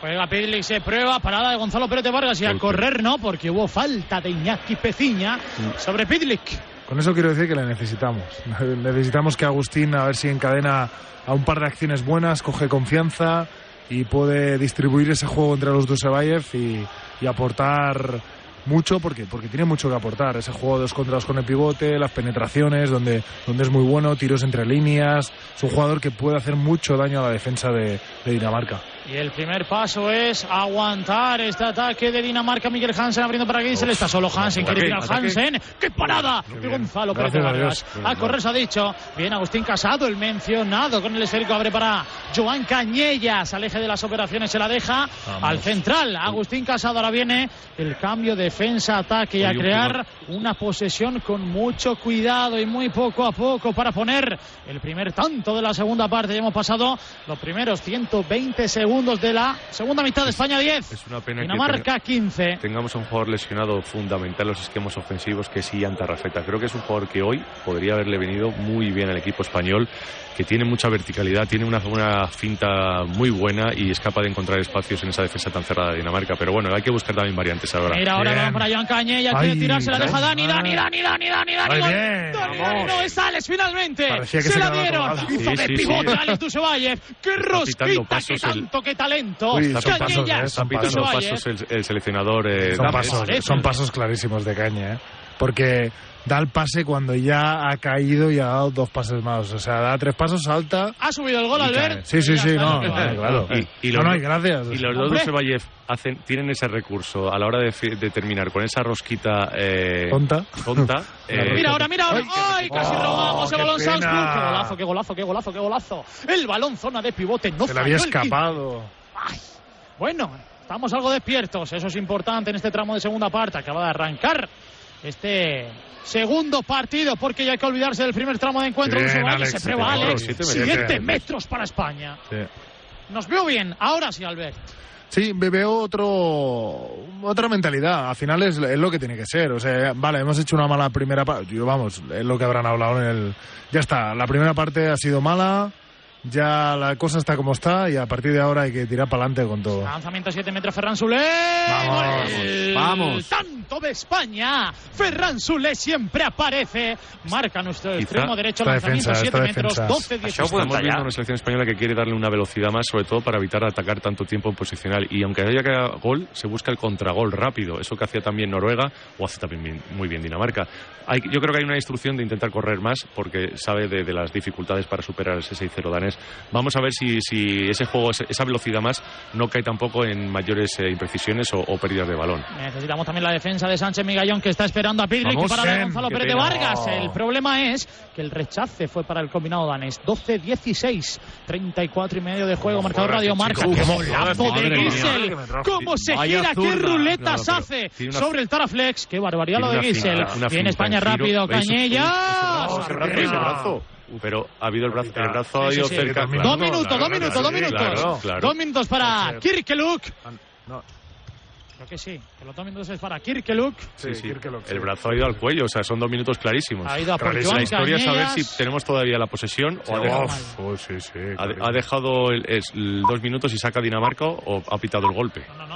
Juega Pidlick, se prueba, parada de Gonzalo Pérez de Vargas y a correr no, porque hubo falta de Iñaki Peciña sobre Pidlick. Con eso quiero decir que le necesitamos. Necesitamos que Agustín a ver si encadena a un par de acciones buenas, coge confianza y puede distribuir ese juego entre los dos y, y aportar mucho porque, porque tiene mucho que aportar. Ese juego de dos contra dos con el pivote, las penetraciones, donde, donde es muy bueno, tiros entre líneas. Es un jugador que puede hacer mucho daño a la defensa de, de Dinamarca. Y el primer paso es aguantar este ataque de Dinamarca. Miguel Hansen abriendo para le está solo Hansen. Quiere tirar Hansen. ¡Qué parada! ¡Qué Gonzalo Pérez Vargas! A correr se ha dicho. Bien, Agustín Casado, el mencionado con el esférico. Abre para Joan Cañellas. Aleje de las operaciones. Se la deja al central. Agustín Casado. Ahora viene el cambio defensa-ataque y a crear una posesión con mucho cuidado y muy poco a poco para poner el primer tanto de la segunda parte. Ya hemos pasado los primeros 120 segundos de la segunda mitad de España 10. Es una pena Dinamarca que 15. Tengamos a un jugador lesionado fundamental en los esquemas ofensivos que es Ian Tarrafeta. Creo que es un jugador que hoy podría haberle venido muy bien al equipo español, que tiene mucha verticalidad, tiene una, una finta muy buena y es capaz de encontrar espacios en esa defensa tan cerrada de Dinamarca. Pero bueno, hay que buscar también variantes ahora. Mira, ahora van para Joan Cañella, quiere tirarse, la deja Dani, Dani, Dani, Dani, Dani, Dani. Dani, Dani, no es Alex finalmente. Se, se la dieron. Hizo de pivote Alex Dusevayev. Qué rosquita, qué tanto, qué talento. Uy, son pasos, ¿eh? son pasos, pasos el, el, seleccionador. Eh, son, pasos, son pasos clarísimos de caña, ¿eh? porque da el pase cuando ya ha caído y ha dado dos pases más. O sea, da tres pasos, salta. Ha subido el gol, Albert. Sí, sí, sí, no, claro. Y, y los, no, no, gracias. Y los dos de Sebayev hacen, tienen ese recurso a la hora de, de terminar con esa rosquita eh, tonta. tonta eh, mira ahora, mira ahora. ¡Ay! Casi oh, robamos el balón Salzburg. Qué golazo, qué golazo, qué golazo, qué golazo. El balón zona de pivote no Se le había escapado. Ay. Bueno, estamos algo despiertos. Eso es importante en este tramo de segunda parte. Acaba de arrancar este segundo partido porque ya hay que olvidarse del primer tramo de encuentro. Bien, Alex, se prueba Alex. Siete, siete. metros para España. Sí. Nos veo bien. Ahora sí, Albert. Sí, veo otro, otra mentalidad. Al final es, es, lo que tiene que ser. O sea, vale, hemos hecho una mala primera parte. Yo, vamos, es lo que habrán hablado en el. Ya está, la primera parte ha sido mala. Ya la cosa está como está y a partir de ahora hay que tirar para adelante con todo. Lanzamiento 7 metros, Ferran Zulé. Vamos, El vamos. Tanto de España. Ferran Zulé siempre aparece. Marca nuestro Quizá extremo derecho. esta Lanzamiento defensa, 7 esta metros, defensa. 12 10 Estamos viendo una selección española que quiere darle una velocidad más, sobre todo para evitar atacar tanto tiempo en posicional. Y aunque haya que gol, se busca el contragol rápido. Eso que hacía también Noruega o hace también muy bien Dinamarca. Hay- yo creo que hay una instrucción de intentar correr más porque sabe de, de las dificultades para superar ese 6-0 danés. Vamos a ver si, si ese juego, esa velocidad más, no cae tampoco en mayores eh, imprecisiones o, o pérdidas de balón. Necesitamos también la defensa de Sánchez Migallón que está esperando a Vamos, para Sen, Gonzalo Pérez de. Vargas. El problema es que el rechace fue para el combinado danés. 12-16, 34 y medio de juego. Marcador Radio Marca. chico. ¡Qué Uf, golazo madre de. Gisel! ¿Cómo se gira? ¡Qué ruletas No, no, pero hace una- sobre el Taraflex! ¡Qué barbaridad lo de Gisel! Viene finta España rápido. Brazo. Pero ha habido el brazo, el brazo ha Sí, sí, ido sí. cerca. Dos claro. minutos, dos minutos, claro, dos minutos. Dos minutos para Kirkeluk. No. Creo que sí, que los dos minutos es para Kirkeluk. Sí, sí. El brazo ha ido al cuello, o sea, son dos minutos clarísimos. Ha ido a por Clarísimo. Joan La historia es saber si tenemos todavía la posesión o ha dejado, uf, sí, sí, ha, clarísimo. ha dejado el- es- el dos minutos y saca Dinamarca o ha pitado el golpe. No, no,